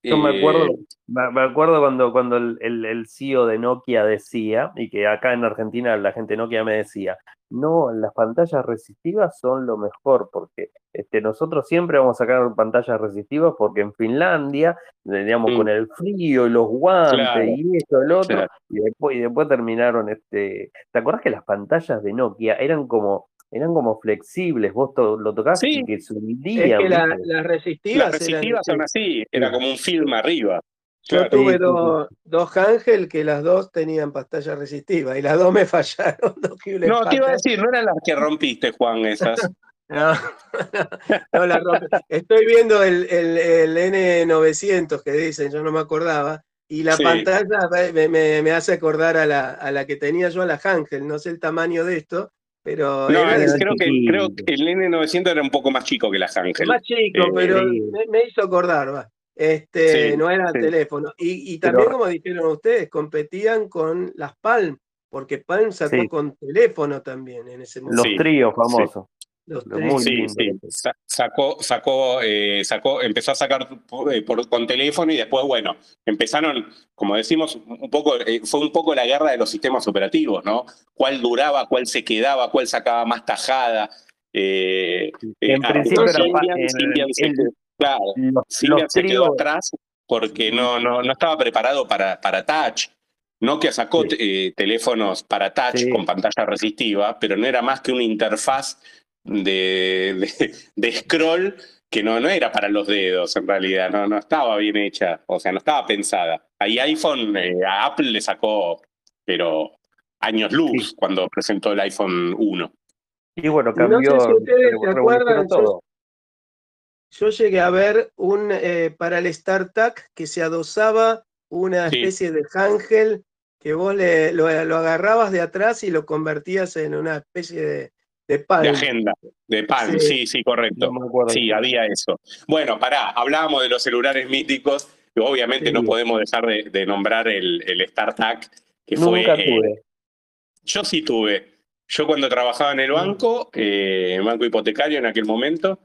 Yo me eh, acuerdo, me me acuerdo cuando, cuando el, el, el CEO de Nokia decía, y que acá en Argentina la gente de Nokia me decía, no, las pantallas resistivas son lo mejor, porque este, nosotros siempre vamos a sacar pantallas resistivas porque en Finlandia, eh, digamos, Mm. con el frío y los guantes Claro, y esto, el otro, claro. y después, y después terminaron, este, ¿te acordás que las pantallas de Nokia eran como, eran como flexibles, vos to- lo tocabas Sí. y que se Es hundían, que la- ¿viste? las resistivas, Las eran- son así, era como un film arriba. Yo Claro. tuve dos, dos Ángel que las dos tenían pantalla resistiva y las dos me fallaron. dos No, te iba a decir, no eran las que rompiste, Juan, esas. No, no la rompe. Estoy viendo el, el, el N900 que dicen, yo no me acordaba, y la Sí. pantalla me, me- me hace acordar a la, a la que tenía yo, a la Ángel. No sé el tamaño de esto, pero No, era creo, que, creo que el N900 era un poco más chico que la Ángel. más chico, Eh, pero sí. me, me hizo acordar, va. Este, Sí, no era sí. teléfono. Y, y también, Pero- como dijeron ustedes, competían con las Palm, porque Palm sacó Sí. con teléfono también en ese momento. Los Sí, tríos famosos. Los tres. Sí, sí. Sacó, sacó, eh, sacó, empezó a sacar eh, por- con teléfono y después, bueno, empezaron, como decimos, un poco, eh, fue un poco la guerra de los sistemas operativos, ¿no? ¿Cuál duraba, cuál se quedaba, cuál sacaba más tajada? Eh, En arrancó principio era Symbian, el- se el- quedó- claro, Los, Symbian los se quedó atrás porque no, no, no estaba preparado para, para touch. Nokia sacó Sí. eh, teléfonos para touch Sí. con pantalla resistiva, pero no era más que una interfaz de, de- de scroll que no, no era para los dedos en realidad, no, no estaba bien hecha, o sea, no estaba pensada. Ahí iPhone, eh, a Apple le sacó, pero años luz Sí. cuando presentó el iPhone 1. y bueno, Y no sé cambió, si ustedes se acuerdan, yo- todo. Yo llegué a ver un eh, para el StarTAC que se adosaba una Sí. especie de ángel que vos le, lo, lo agarrabas de atrás y lo convertías en una especie de, de De palm. agenda, de pan, Sí. sí, sí, correcto. No. Sí, había eso. Bueno, pará, hablábamos de los celulares míticos, y obviamente Sí. no podemos dejar de, de nombrar el, el StarTAC, que Nunca fue... eh, tuve. yo sí tuve. Yo cuando trabajaba en el banco, eh, en banco hipotecario en aquel momento,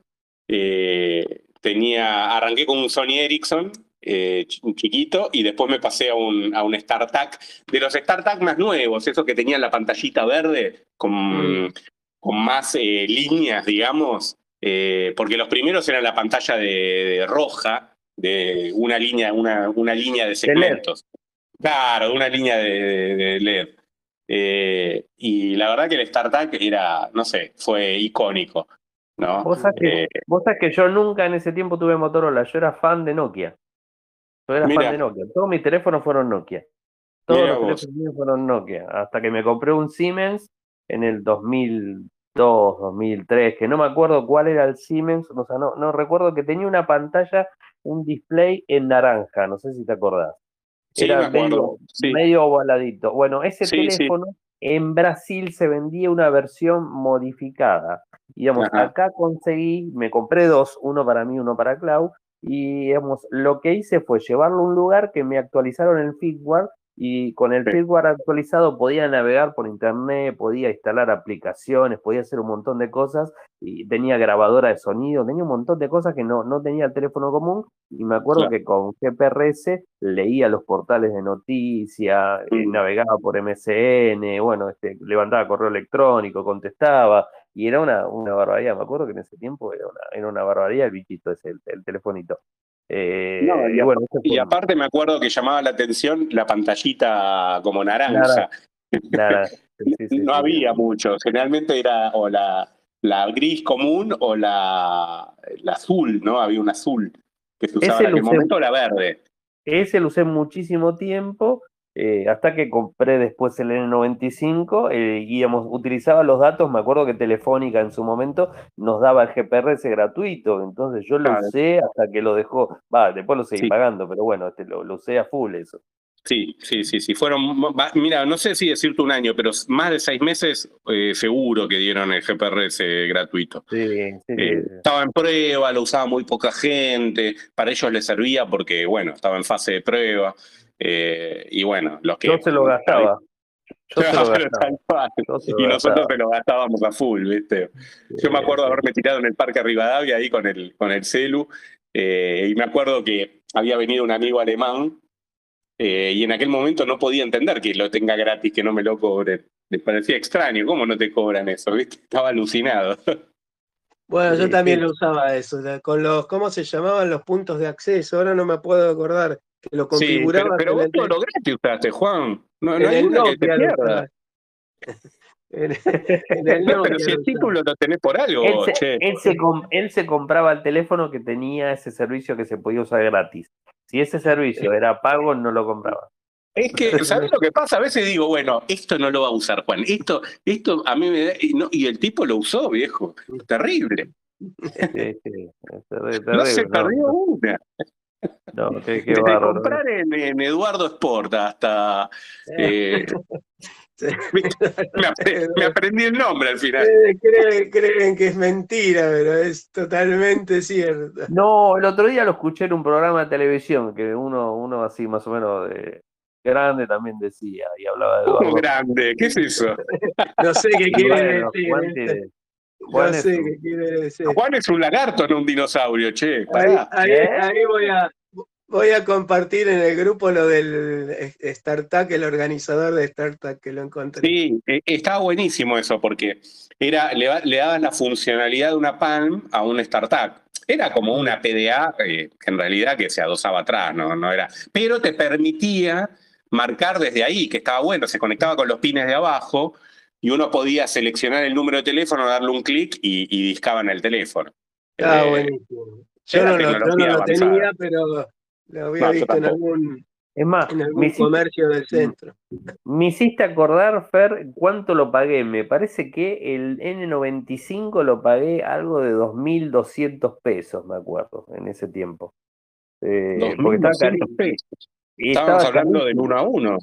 eh, tenía, arranqué con un Sony Ericsson eh, chiquito, y después me pasé a un, a un StarTAC, de los StarTAC más nuevos, esos que tenían la pantallita verde con, Mm. Con más eh, líneas, digamos, eh, porque los primeros eran la pantalla de, de roja, de una línea, una, una línea de segmentos. Claro, una línea de, de- de LED. Eh, y la verdad que el StarTAC era, no sé, fue icónico. ¿no? Vos sabés, que, vos sabés que yo nunca en ese tiempo tuve Motorola, yo era fan de Nokia. Yo era fan de Nokia. Todos mis teléfonos fueron Nokia. Todos los teléfonos fueron Nokia. Hasta que me compré un Siemens en el 2002, 2003, que no me acuerdo cuál era el Siemens, o sea, no, no recuerdo que tenía una pantalla, un display en naranja, no sé si te acordás. sí, era me medio, sí. medio ovaladito. Bueno, ese sí. teléfono en Brasil se vendía una versión modificada. Digamos, Ajá. acá conseguí, me compré dos, uno para mí, uno para Clau, y digamos, lo que hice fue llevarlo a un lugar que me actualizaron el firmware y con el Sí. firmware actualizado podía navegar por internet, podía instalar aplicaciones, podía hacer un montón de cosas y tenía grabadora de sonido, tenía un montón de cosas que no, no tenía el teléfono común y me acuerdo Claro. que con GPRS leía los portales de noticias, eh, Mm. navegaba por MSN, bueno, este, levantaba correo electrónico, contestaba y era una, una barbaridad, me acuerdo que en ese tiempo era una, era una barbaridad el bichito ese, el, el telefonito. Eh, No, y bueno, aparte me acuerdo que llamaba la atención la pantallita como naranja. nada, sí, sí, sí, no sí. había mucho. Generalmente era o la, la gris común o la, la azul, ¿no? Había un azul que se usaba en aquel usé- momento, o la verde. Ese lo usé muchísimo tiempo, eh, hasta que compré después el N95 eh, digamos, utilizaba los datos, me acuerdo que Telefónica en su momento nos daba el GPRS gratuito, entonces yo lo Claro. usé hasta que lo dejó, va, después lo seguí Sí. pagando, pero bueno, este, lo, lo usé a full eso. Sí, sí, sí, sí. Fueron, va- mira, no sé si decirte un año, pero más de seis meses eh, seguro que dieron el GPRS gratuito. Sí, Eh, sí. estaba en prueba, lo usaba muy poca gente, para ellos les servía porque, bueno, estaba en fase de prueba. Eh, y bueno, los que... Yo se lo gastaba. Yo se lo gastaba. tal cual. yo se lo Y nosotros se lo gastábamos a full, ¿viste? Yo me acuerdo de haberme tirado en el Parque Rivadavia ahí con el, con el celu, eh, y me acuerdo que había venido un amigo alemán, eh, y en aquel momento no podía entender que lo tenga gratis, que no me lo cobren. Les parecía extraño, ¿cómo no te cobran eso? ¿viste? Estaba alucinado. Bueno, yo también lo usaba eso, con los, ¿cómo se llamaban los puntos de acceso? Ahora no me puedo acordar, que lo Sí, pero, pero vos todo lo gratis usaste, Juan. No, hay una que te pierda. En, en el No, pero si lo el título lo tenés por algo, Él se, che. él se com- él se compraba el teléfono que tenía ese servicio que se podía usar gratis. Si ese servicio era pago, no lo compraba. Es que, ¿sabes lo que pasa? A veces digo, bueno, esto no lo va a usar Juan. Esto, esto a mí me da. Y, no- y el tipo lo usó, viejo. Terrible. Sí, sí, No se perdió no, una. No, qué, qué Desde comprar en, en Eduardo Sport hasta. eh, me, apre- me aprendí el nombre al final. Creen, creen que es mentira, pero es totalmente cierto. No, el otro día lo escuché en un programa de televisión que uno, uno así más o menos de grande también decía y hablaba de ¿Cómo Eduardo. grande? ¿Qué es eso? No sé qué quiere bueno, decir. Juan es sé un- qué quiere decir. Juan es un lagarto, no un dinosaurio, che. Ahí, Pará. ahí- ¿Eh? ahí voy a voy a compartir en el grupo lo del StarTAC, el organizador de StarTAC que lo encontré. Sí, eh, estaba buenísimo eso, porque era, le, le daban la funcionalidad de una Palm a un StarTAC. Era como una PDA, eh, que en realidad que se adosaba atrás, ¿no? no era. Pero te permitía marcar desde ahí, que estaba bueno, se conectaba con los pines de abajo y uno podía seleccionar el número de teléfono, darle un clic y, y discaba en el teléfono. Está Eh, buenísimo. Yo no, lo, yo no lo tenía, pero lo había No, visto en algún, Es más, en me algún hiciste, comercio del centro. me hiciste acordar, Fer, cuánto lo pagué. Me parece que el N95 lo pagué algo de 2.200 pesos, me acuerdo, en ese tiempo. Eh, porque estaba 2.200 cari- pesos. y Estábamos estaba hablando del carísimo. uno a uno.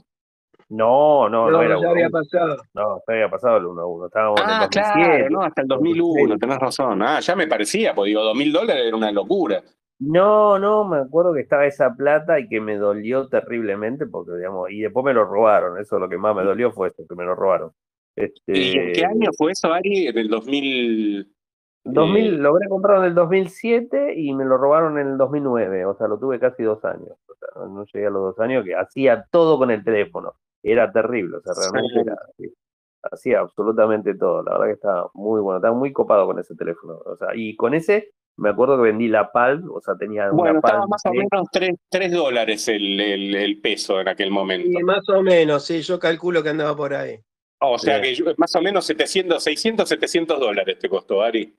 No, no, no, No, era ya uno había uno. pasado. No, ya había pasado el 1 a 1. Estábamos en el Ah, 2007. claro, no, hasta el 2001, 2006. tenés razón. Ah, ya me parecía, pues digo, dos mil dólares era una locura. No, no, me acuerdo que estaba esa plata y que me dolió terriblemente porque, digamos, y después me lo robaron. Eso lo que más me dolió fue eso, que me lo robaron. Este, ¿Y en qué año fue eso, Ari? En el 2000. 2000, lo habré comprado en el 2007 y me lo robaron en el 2009, o sea, lo tuve casi dos años. O sea, no llegué a los dos años, que hacía todo con el teléfono. Era terrible, o sea, realmente era, hacía absolutamente todo. La verdad que estaba muy bueno, estaba muy copado con ese teléfono. O sea, y con ese me acuerdo que vendí la Palm, o sea, tenía Bueno, una estaba Palm. más o menos 3, dólares el, el- el peso en aquel momento. Y más o menos, sí, yo calculo que andaba por ahí. O sea que yo- más o menos 700, 600, 700 dólares te costó, Ari.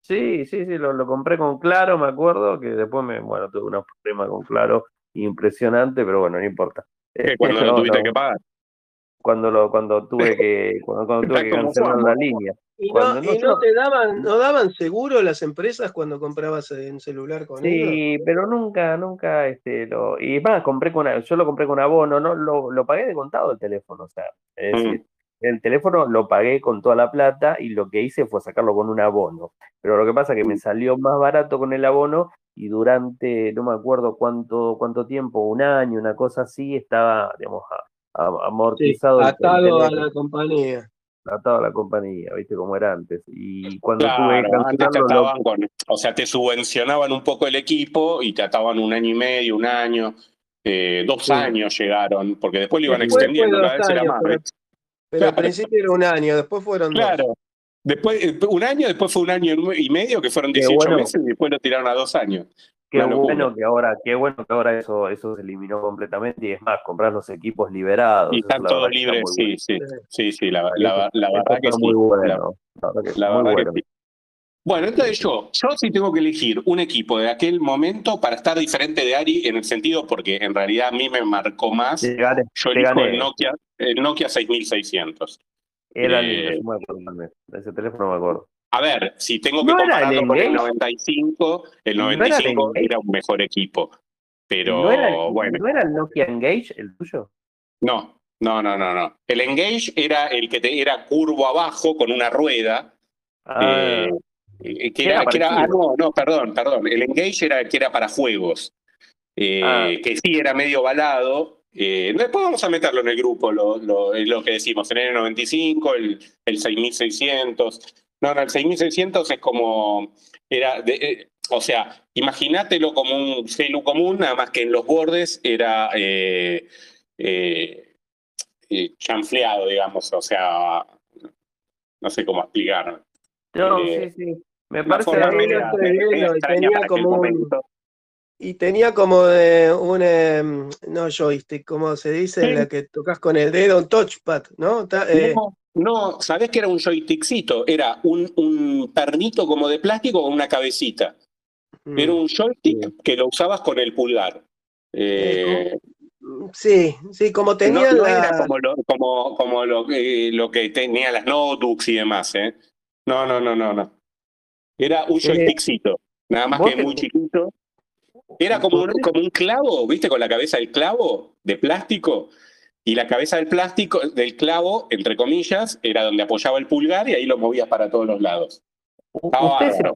Sí, sí, sí, lo, lo compré con Claro, me acuerdo, que después me, bueno, tuve unos problemas con Claro impresionante, pero bueno, no importa. Que cuando No, lo tuviste no, que pagar. Cuando lo, cuando tuve que, cuando, cuando tuve que cancelar la línea. ¿Y no, y te daban, no daban seguro las empresas cuando comprabas en celular con ellos? Sí, pero nunca, nunca, este, lo, y es más, compré con, yo lo compré con abono, no, lo, lo pagué de contado el teléfono, o sea, es Mm. decir, el teléfono lo pagué con toda la plata y lo que hice fue sacarlo con un abono, pero lo que pasa es que me salió más barato con el abono y durante, no me acuerdo cuánto, cuánto tiempo, un año, una cosa así, estaba, digamos, a- a- amortizado atado a la compañía. atado a la compañía, viste cómo era antes, y cuando tuve que Claro, antes te cancelarlo, lo- con, o sea, te subvencionaban un poco el equipo y te ataban un año y medio, un año, eh, dos Sí. años llegaron, porque después lo iban Después extendiendo, cada vez era más. pero- Claro. al principio era un año, después fueron dos. Después, eh, un año, después fue un año y medio, que fueron Qué 18 bueno. meses, y después lo tiraron a dos años. Qué bueno que ahora, qué bueno que ahora eso, eso se eliminó completamente y es más, comprar los equipos liberados. Y están todos está libres, sí, sí, sí, sí, la, la, la verdad que sí. muy bueno. La, La verdad que es la muy verdad bueno. que sí. Bueno, entonces yo, yo sí tengo que elegir un equipo de aquel momento para estar diferente de Ari en el sentido porque en realidad a mí me marcó más. Te gané, Yo te elijo gané. el Nokia, el Nokia 6600. Era Eh, lindo, yo me acuerdo ese teléfono me acuerdo. A ver, si tengo que ¿No compararlo el con el Engage? 95, el ¿No era el 95 Engage? era un mejor equipo. Pero ¿No, era el, bueno, ¿No era el Nokia Engage el tuyo? no, no, no, no, no. El Engage era el que te, era curvo abajo con una rueda. Ah, eh, eh, que Era que era- ah, no, no, perdón, perdón. El Engage era que era para juegos. eh, Ah. Que sí era medio balado. Eh, después vamos a meterlo en el grupo, lo, lo, lo que decimos, el N95, el, el 6600. No, no, el 6600 es como. Era de- eh, o sea, imagínatelo como un celu común, nada más que en los bordes era eh, eh, eh, chanfleado, digamos, o sea, no sé cómo explicar. no, sí, sí. Me parece tenía aquel como un- momento. Y tenía como eh, un, eh, no joystick, como se dice, Sí. la que tocas con el dedo, un touchpad, ¿no? Ta- eh, No, no, ¿sabés que era un joystickcito? Era un, un pernito como de plástico con una cabecita. mm. Era un joystick Sí. que lo usabas con el pulgar. Eh, Sí, sí, como no, tenía no la... era como, lo, como, como lo, que- lo que tenía las notebooks y demás, ¿eh? No, no, no, no, no. Era un Eh, joystickcito, nada más que muy chiquito. Era como un, como un clavo, ¿viste? Con la cabeza del clavo de plástico. Y la cabeza del plástico, del clavo, entre comillas, era donde apoyaba el pulgar y ahí lo movías para todos los lados. Estaba se, bárbaro.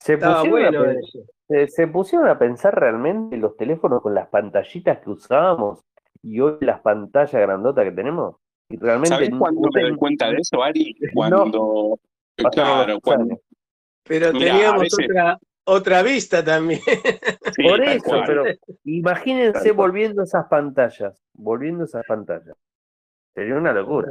se Estaba pusieron a bueno pen- eso. se, se pusieron a pensar realmente en los teléfonos con las pantallitas que usábamos y hoy las pantallas grandotas que tenemos. Y realmente ¿Sabés cuándo me doy cuenta de eso, Ari? Cuando. Claro, cuando. Pero Mirá, teníamos veces- otra, otra vista también. sí, Por eso, cual. pero imagínense volviendo esas pantallas, volviendo esas pantallas. Sería una locura.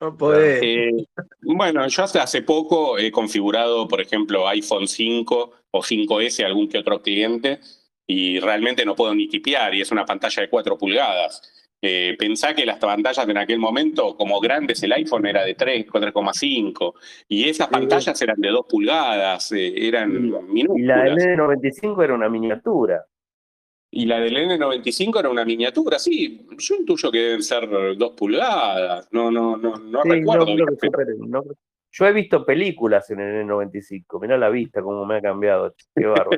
No podés. Eh, bueno, yo hasta hace poco he configurado, por ejemplo, iPhone 5 o 5S a algún que otro cliente y realmente no puedo ni tipear y es una pantalla de 4 pulgadas. Eh, pensá que las pantallas en aquel momento, como grandes, el iPhone era de 3, 4,5 y esas pantallas eran de 2 pulgadas, eh, eran Y la minúsculas. N95 era una miniatura. Y la del N95 era una miniatura, sí. Yo intuyo que deben ser 2 pulgadas, no, no, no, no Sí, recuerdo. no creo que Yo he visto películas en el N95, mirá la vista, cómo me ha cambiado, qué bárbaro.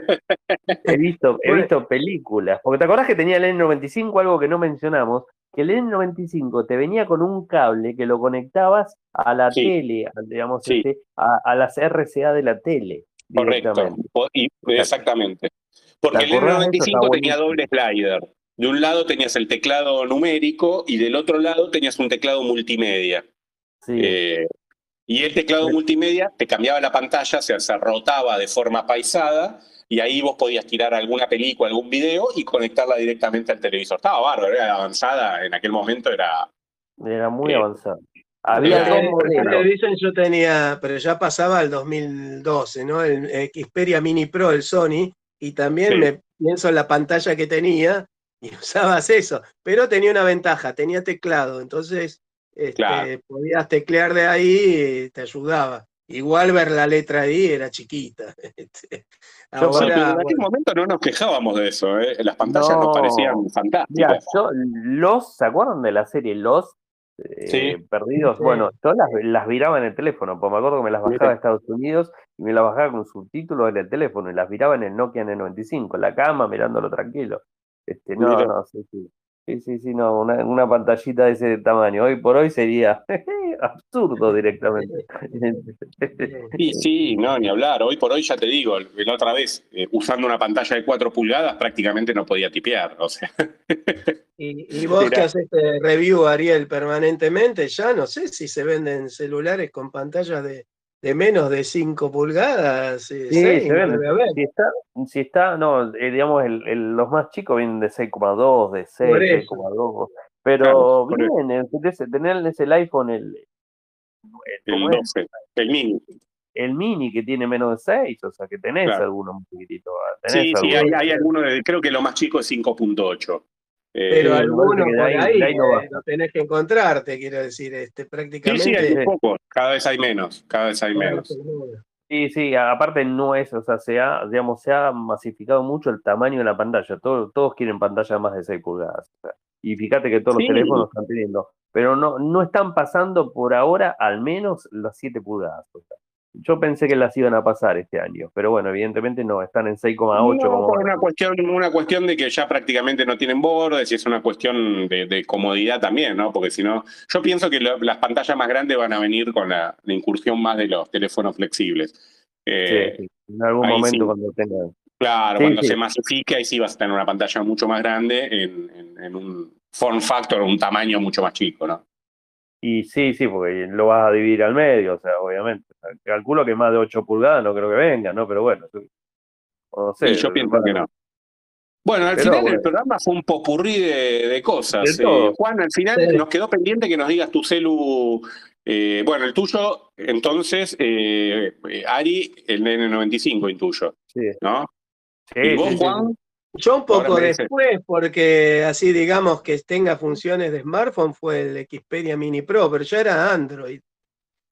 He visto, he visto películas, porque te acordás que tenía el N95, algo que no mencionamos, que el N95 te venía con un cable que lo conectabas a la Sí. tele, a- digamos, Sí. este, a, a las RCA de la tele. Correcto, y- exactamente. Porque el ¿Te acordás de eso? N95 Está tenía doble slider. De un lado tenías el teclado numérico y del otro lado tenías un teclado multimedia. Sí. Eh, Y el teclado multimedia te cambiaba la pantalla, o sea, se rotaba de forma paisada y ahí vos podías tirar alguna película, algún video y conectarla directamente al televisor. Estaba bárbaro, era avanzada, en aquel momento era... Era muy Eh, avanzado. Había dos el modelos. Yo tenía, pero ya pasaba al 2012, ¿no? El Xperia Mini Pro, el Sony, y también Sí. me pienso en la pantalla que tenía y usabas eso, pero tenía una ventaja, tenía teclado, entonces este, Claro. podías teclear de ahí y te ayudaba. Igual ver la letra ahí era chiquita. Este, Yo, Sí, pero ahora, en aquel bueno, momento no nos quejábamos de eso, ¿eh? Las pantallas No. nos parecían Mira, fantásticas. yo, los, ¿se acuerdan de la serie Los? Eh, Sí. Perdidos. Sí. Bueno, yo las, las viraba en el teléfono, porque me acuerdo que me las bajaba de Estados Unidos y me las bajaba con subtítulos en el teléfono y las viraba en el Nokia N95, en la cama, mirándolo tranquilo. Este, no, Mira. no, sí, sí. Sí, sí, sí, no, una, una pantallita de ese tamaño. Hoy por hoy sería absurdo directamente. Sí, sí, no, ni hablar. Hoy por hoy ya te digo, la otra vez, eh, usando una pantalla de 4 pulgadas, prácticamente no podía tipear. O sea, y, y vos Mirá. que haces este review, Ariel, permanentemente, ya no sé si se venden celulares con pantallas de, de menos de 5 pulgadas. eh, Sí, seis, se haber. Si está, si está, no, eh, digamos, el, el- los más chicos vienen de 6,2, de 6, Por eso. 6,2. Pero Claro, bien, el- ese- tener ese el iPhone, el, el- el ¿cómo es? 12, el mini. el mini que tiene menos de 6, o sea que tenés Claro. alguno muy chiquitito. ah, tenés Sí, sí, alguno. hay, hay algunos, de- creo que lo más chico es 5.8. Eh, Pero me algunos por ahí- ahí, de ahí no eh, baja. lo tenés que encontrarte, quiero decir, este, sí, prácticamente. sí, hay Sí. muy pocos, cada vez hay menos, cada vez hay menos. Sí, sí, aparte no es, o sea, se ha, digamos, se ha masificado mucho el tamaño de la pantalla. Todos, todos quieren pantalla de más de 6 pulgadas. o sea, y fíjate que todos Sí. los teléfonos están teniendo, pero no, no están pasando por ahora al menos las 7 pulgadas. o sea. Yo pensé que las iban a pasar este año, pero bueno, evidentemente no, están en 6,8 No, como por una cuestión, una cuestión de que ya prácticamente no tienen bordes y es una cuestión de, de comodidad también, ¿no? Porque si no, yo pienso que lo- las pantallas más grandes van a venir con la, la incursión más de los teléfonos flexibles. Eh, Sí, sí, en algún momento sí. cuando tengan. Claro, cuando se masifique, ahí sí vas a tener una pantalla mucho más grande en, en- en un form factor, un tamaño mucho más chico, ¿no? Y sí, sí, porque lo vas a dividir al medio, o sea, obviamente. Calculo que más de 8 pulgadas no creo que venga, ¿no? Pero bueno, sí. no sé. y yo pienso que no. Bueno, al Pero final bueno. el programa fue un popurrí de, de cosas. De. Eh, Juan, al final Sí. nos quedó pendiente que nos digas tu celu. eh, bueno, el tuyo, entonces, eh, Ari, el N95 intuyo, Sí, ¿no? sí, ¿Y vos, sí, sí. Juan? Yo un poco después, porque así digamos que tenga funciones de smartphone, fue el Xperia Mini Pro, pero ya era Android.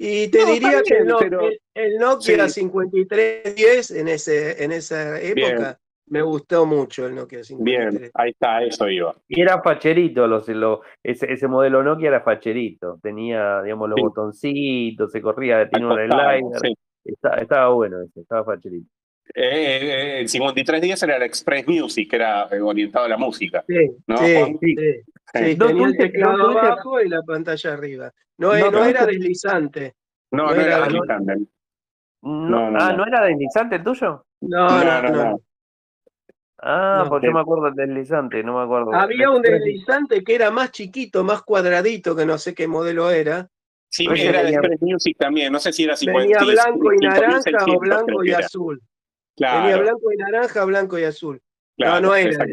Y te No, diría que el, bien, No- pero- el- Nokia Sí. 5310 en, ese, en esa época me gustó mucho el Nokia 53. Bien, ahí está, eso iba. Y era facherito, los, ese, ese modelo Nokia era facherito, tenía, digamos, los Sí. botoncitos, se corría, tenía un slider, sí. estaba bueno ese, estaba facherito. Eh, eh, el 5310 era el Express Music, que era eh, orientado a la música. Sí, ¿No, sí, sí, Sí. sí, ¿No tenía el teclado abajo y la pantalla arriba. No, ¿No no era deslizante. No, No no, era- deslizante. No, No, no, ah, no. ¿no era deslizante el tuyo? No, No, no, no, no. no. Ah, No, porque yo me acuerdo del deslizante, no me acuerdo. Había un deslizante que era más chiquito, más cuadradito, que no sé qué modelo era. Sí, era de tenía- Express Music también. No sé si era 50. Venía sí, blanco y 5600 naranja o blanco y era. azul. Claro, Venía blanco y naranja, blanco y azul. claro, no era.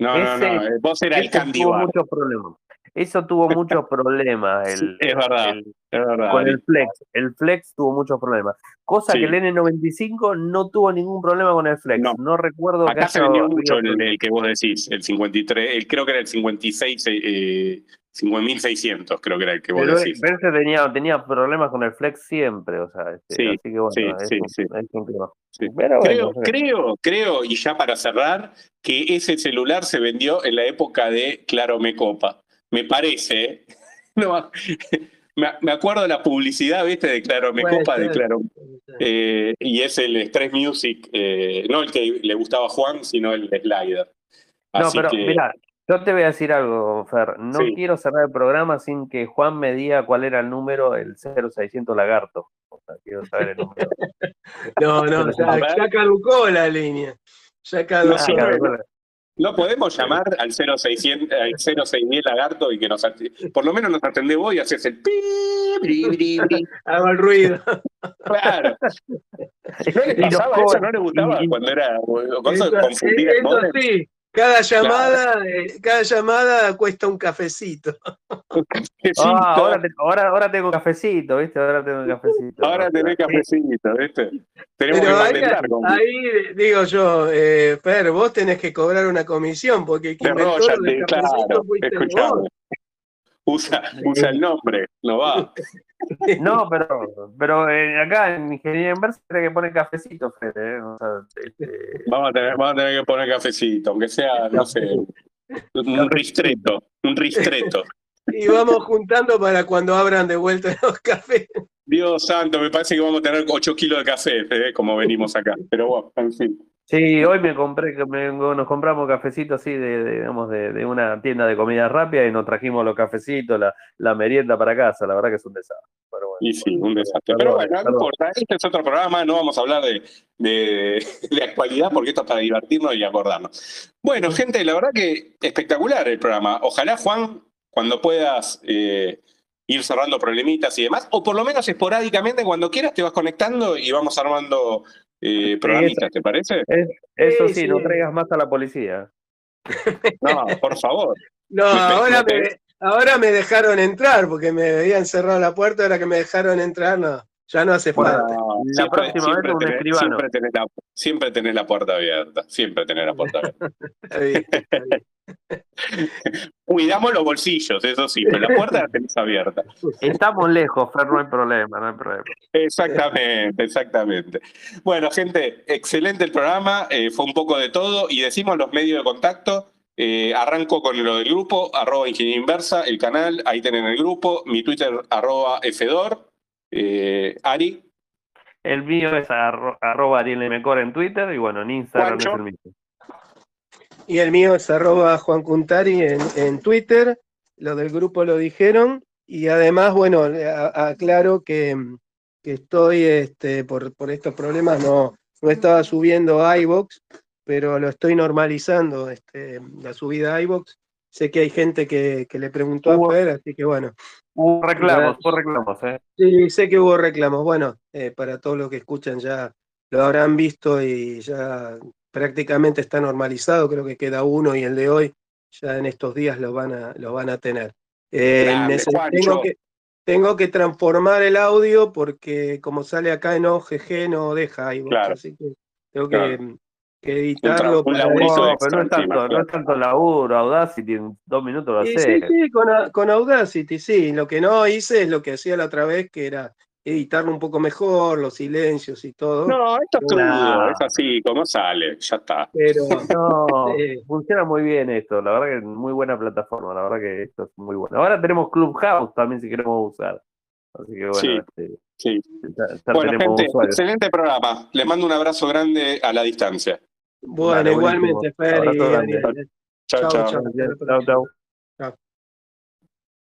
No, no, Ese- no. eh, Vos era el Bar. muchos problemas. Eso tuvo muchos problemas. Sí, es verdad. el- Es verdad. con el Flex. El Flex tuvo muchos problemas. Cosa Sí. que el N95 no tuvo ningún problema con el Flex. No. No, recuerdo que Acá se vendió mucho el, que vos decís, el 53, el, creo que era el 56, eh, 5600, creo que era el que vos Pero, decís. pero ese tenía, tenía problemas con el Flex siempre, o sea, este, Sí, así que bueno, sí, es, sí, un, sí. es un tema. Sí. Pero Creo, bueno, creo, creo, y ya para cerrar, que ese celular se vendió en la época de Claro Me Copa. Me parece, ¿eh? no, me, acuerdo de la publicidad, ¿viste? De Claro Me Copa, de. Claro. eh, y es el Stress Music, eh, no el que le gustaba a Juan, sino el Slider. No, Así pero que, mira, yo te voy a decir algo, Fer. No Sí. quiero cerrar el programa sin que Juan me diga cuál era el número, el 0600 Lagarto. O sea, quiero saber el número. No, no, ya, ya caducó la línea. Ya caducó. Ah, no, No podemos llamar al 0600, al 0610 lagarto y que nos por lo menos nos atendés vos y haces el pi, bri, bri, bri. Hago el ruido. Claro. ¿No le pasaba eso? ¿No le gustaba cuando era cosa Eso, de confundir modem? sí, cada llamada, eh, cada llamada cuesta un cafecito. Quesito. Ah, ahora, te- ahora, ahora tengo cafecito, ¿viste? Ahora tengo cafecito. Ahora tenés cafecito, ¿viste? Tenemos Pero que ahí, con ahí digo yo, eh, Fer, vos tenés que cobrar una comisión, porque el que inventó cafecito claro. fuiste Escuchame. vos. Usa, usa el nombre, no va. No, pero, pero eh, acá en Ingeniería Inversa tiene que poner cafecito, Fede. ¿eh? O sea, este, Vamos a, tener, vamos a tener que poner cafecito, aunque sea, no sé, un ristreto, un ristreto. Y vamos juntando para cuando abran de vuelta los cafés. Dios santo, me parece que vamos a tener 8 kilos de café, ¿eh? como venimos acá. Pero bueno, en fin. Sí, hoy me compré, que me- nos compramos cafecitos así de, de, digamos, de, de una tienda de comida rápida y nos trajimos los cafecitos, la, la merienda para casa. La verdad que es un desastre. Pero bueno. Y sí, un desastre. Pero bueno, no importa. Este es otro programa, no vamos a hablar de, de, de actualidad porque esto es para divertirnos y acordarnos. Bueno, gente, la verdad que espectacular el programa. Ojalá, Juan, cuando puedas eh, ir cerrando problemitas y demás, o por lo menos esporádicamente, cuando quieras, te vas conectando y vamos armando eh, programitas, ¿te parece? Eso Sí, sí, sí. no traigas más a la policía. No, por favor. No, Me- ahora me- me, ahora me dejaron entrar, porque me habían cerrado la puerta, ahora que me dejaron entrar, no, ya no hace falta. La próxima vez un escribano. siempre tenés la, siempre tenés la puerta abierta. Siempre tenés la puerta abierta. Está bien, está bien. Cuidamos los bolsillos, eso sí, pero la puerta la tenés abierta. Estamos lejos, Fer, no hay problema, no hay problema. Exactamente, exactamente. Bueno, gente, excelente el programa, eh, fue un poco de todo y decimos los medios de contacto. Eh, arranco con lo del grupo, arroba ingeniería inversa, el canal, ahí tienen el grupo, mi Twitter, arroba fdor, eh, Ari, El mío es arro- arroba en Twitter y bueno, en Instagram Juancho. es el mismo. Y el mío es arroba Juan Cuntari en, en Twitter, lo del grupo lo dijeron, y además, bueno, a- aclaro que, que estoy, este, por, por estos problemas, no, no estaba subiendo a iVox, pero lo estoy normalizando, este, la subida a iVox. Sé que hay gente que, que le preguntó a Fer, así que bueno, Hubo reclamos, hubo reclamos, ¿eh? Sí, sé que hubo reclamos. Bueno, eh, para todos los que escuchan ya lo habrán visto y ya prácticamente está normalizado. Creo que queda uno y el de hoy ya en estos días lo van a, lo van a tener. Eh, Grande, tengo, que, tengo que transformar el audio porque como sale acá en OGG no deja iVoox, Claro. así que tengo Claro. que, que editarlo. un para. No, extra pero no es tanto, encima, no es tanto laburo, Audacity, en dos minutos lo Sí, haces. sí, sí, con, A- con Audacity, sí. Lo que no hice es lo que hacía la otra vez, que era editarlo un poco mejor, los silencios y todo. No, esto es todo, es así, como sale, ya está. Pero No, eh, funciona muy bien esto, la verdad que es muy buena plataforma, la verdad que esto es muy bueno. Ahora tenemos Clubhouse también si queremos usar. Así que bueno, Sí. este, Sí. ya, ya Bueno, gente, usuarios. excelente programa. Les mando un abrazo grande a la distancia. bueno, igualmente. Fer. Chao, chao. Chau, chau.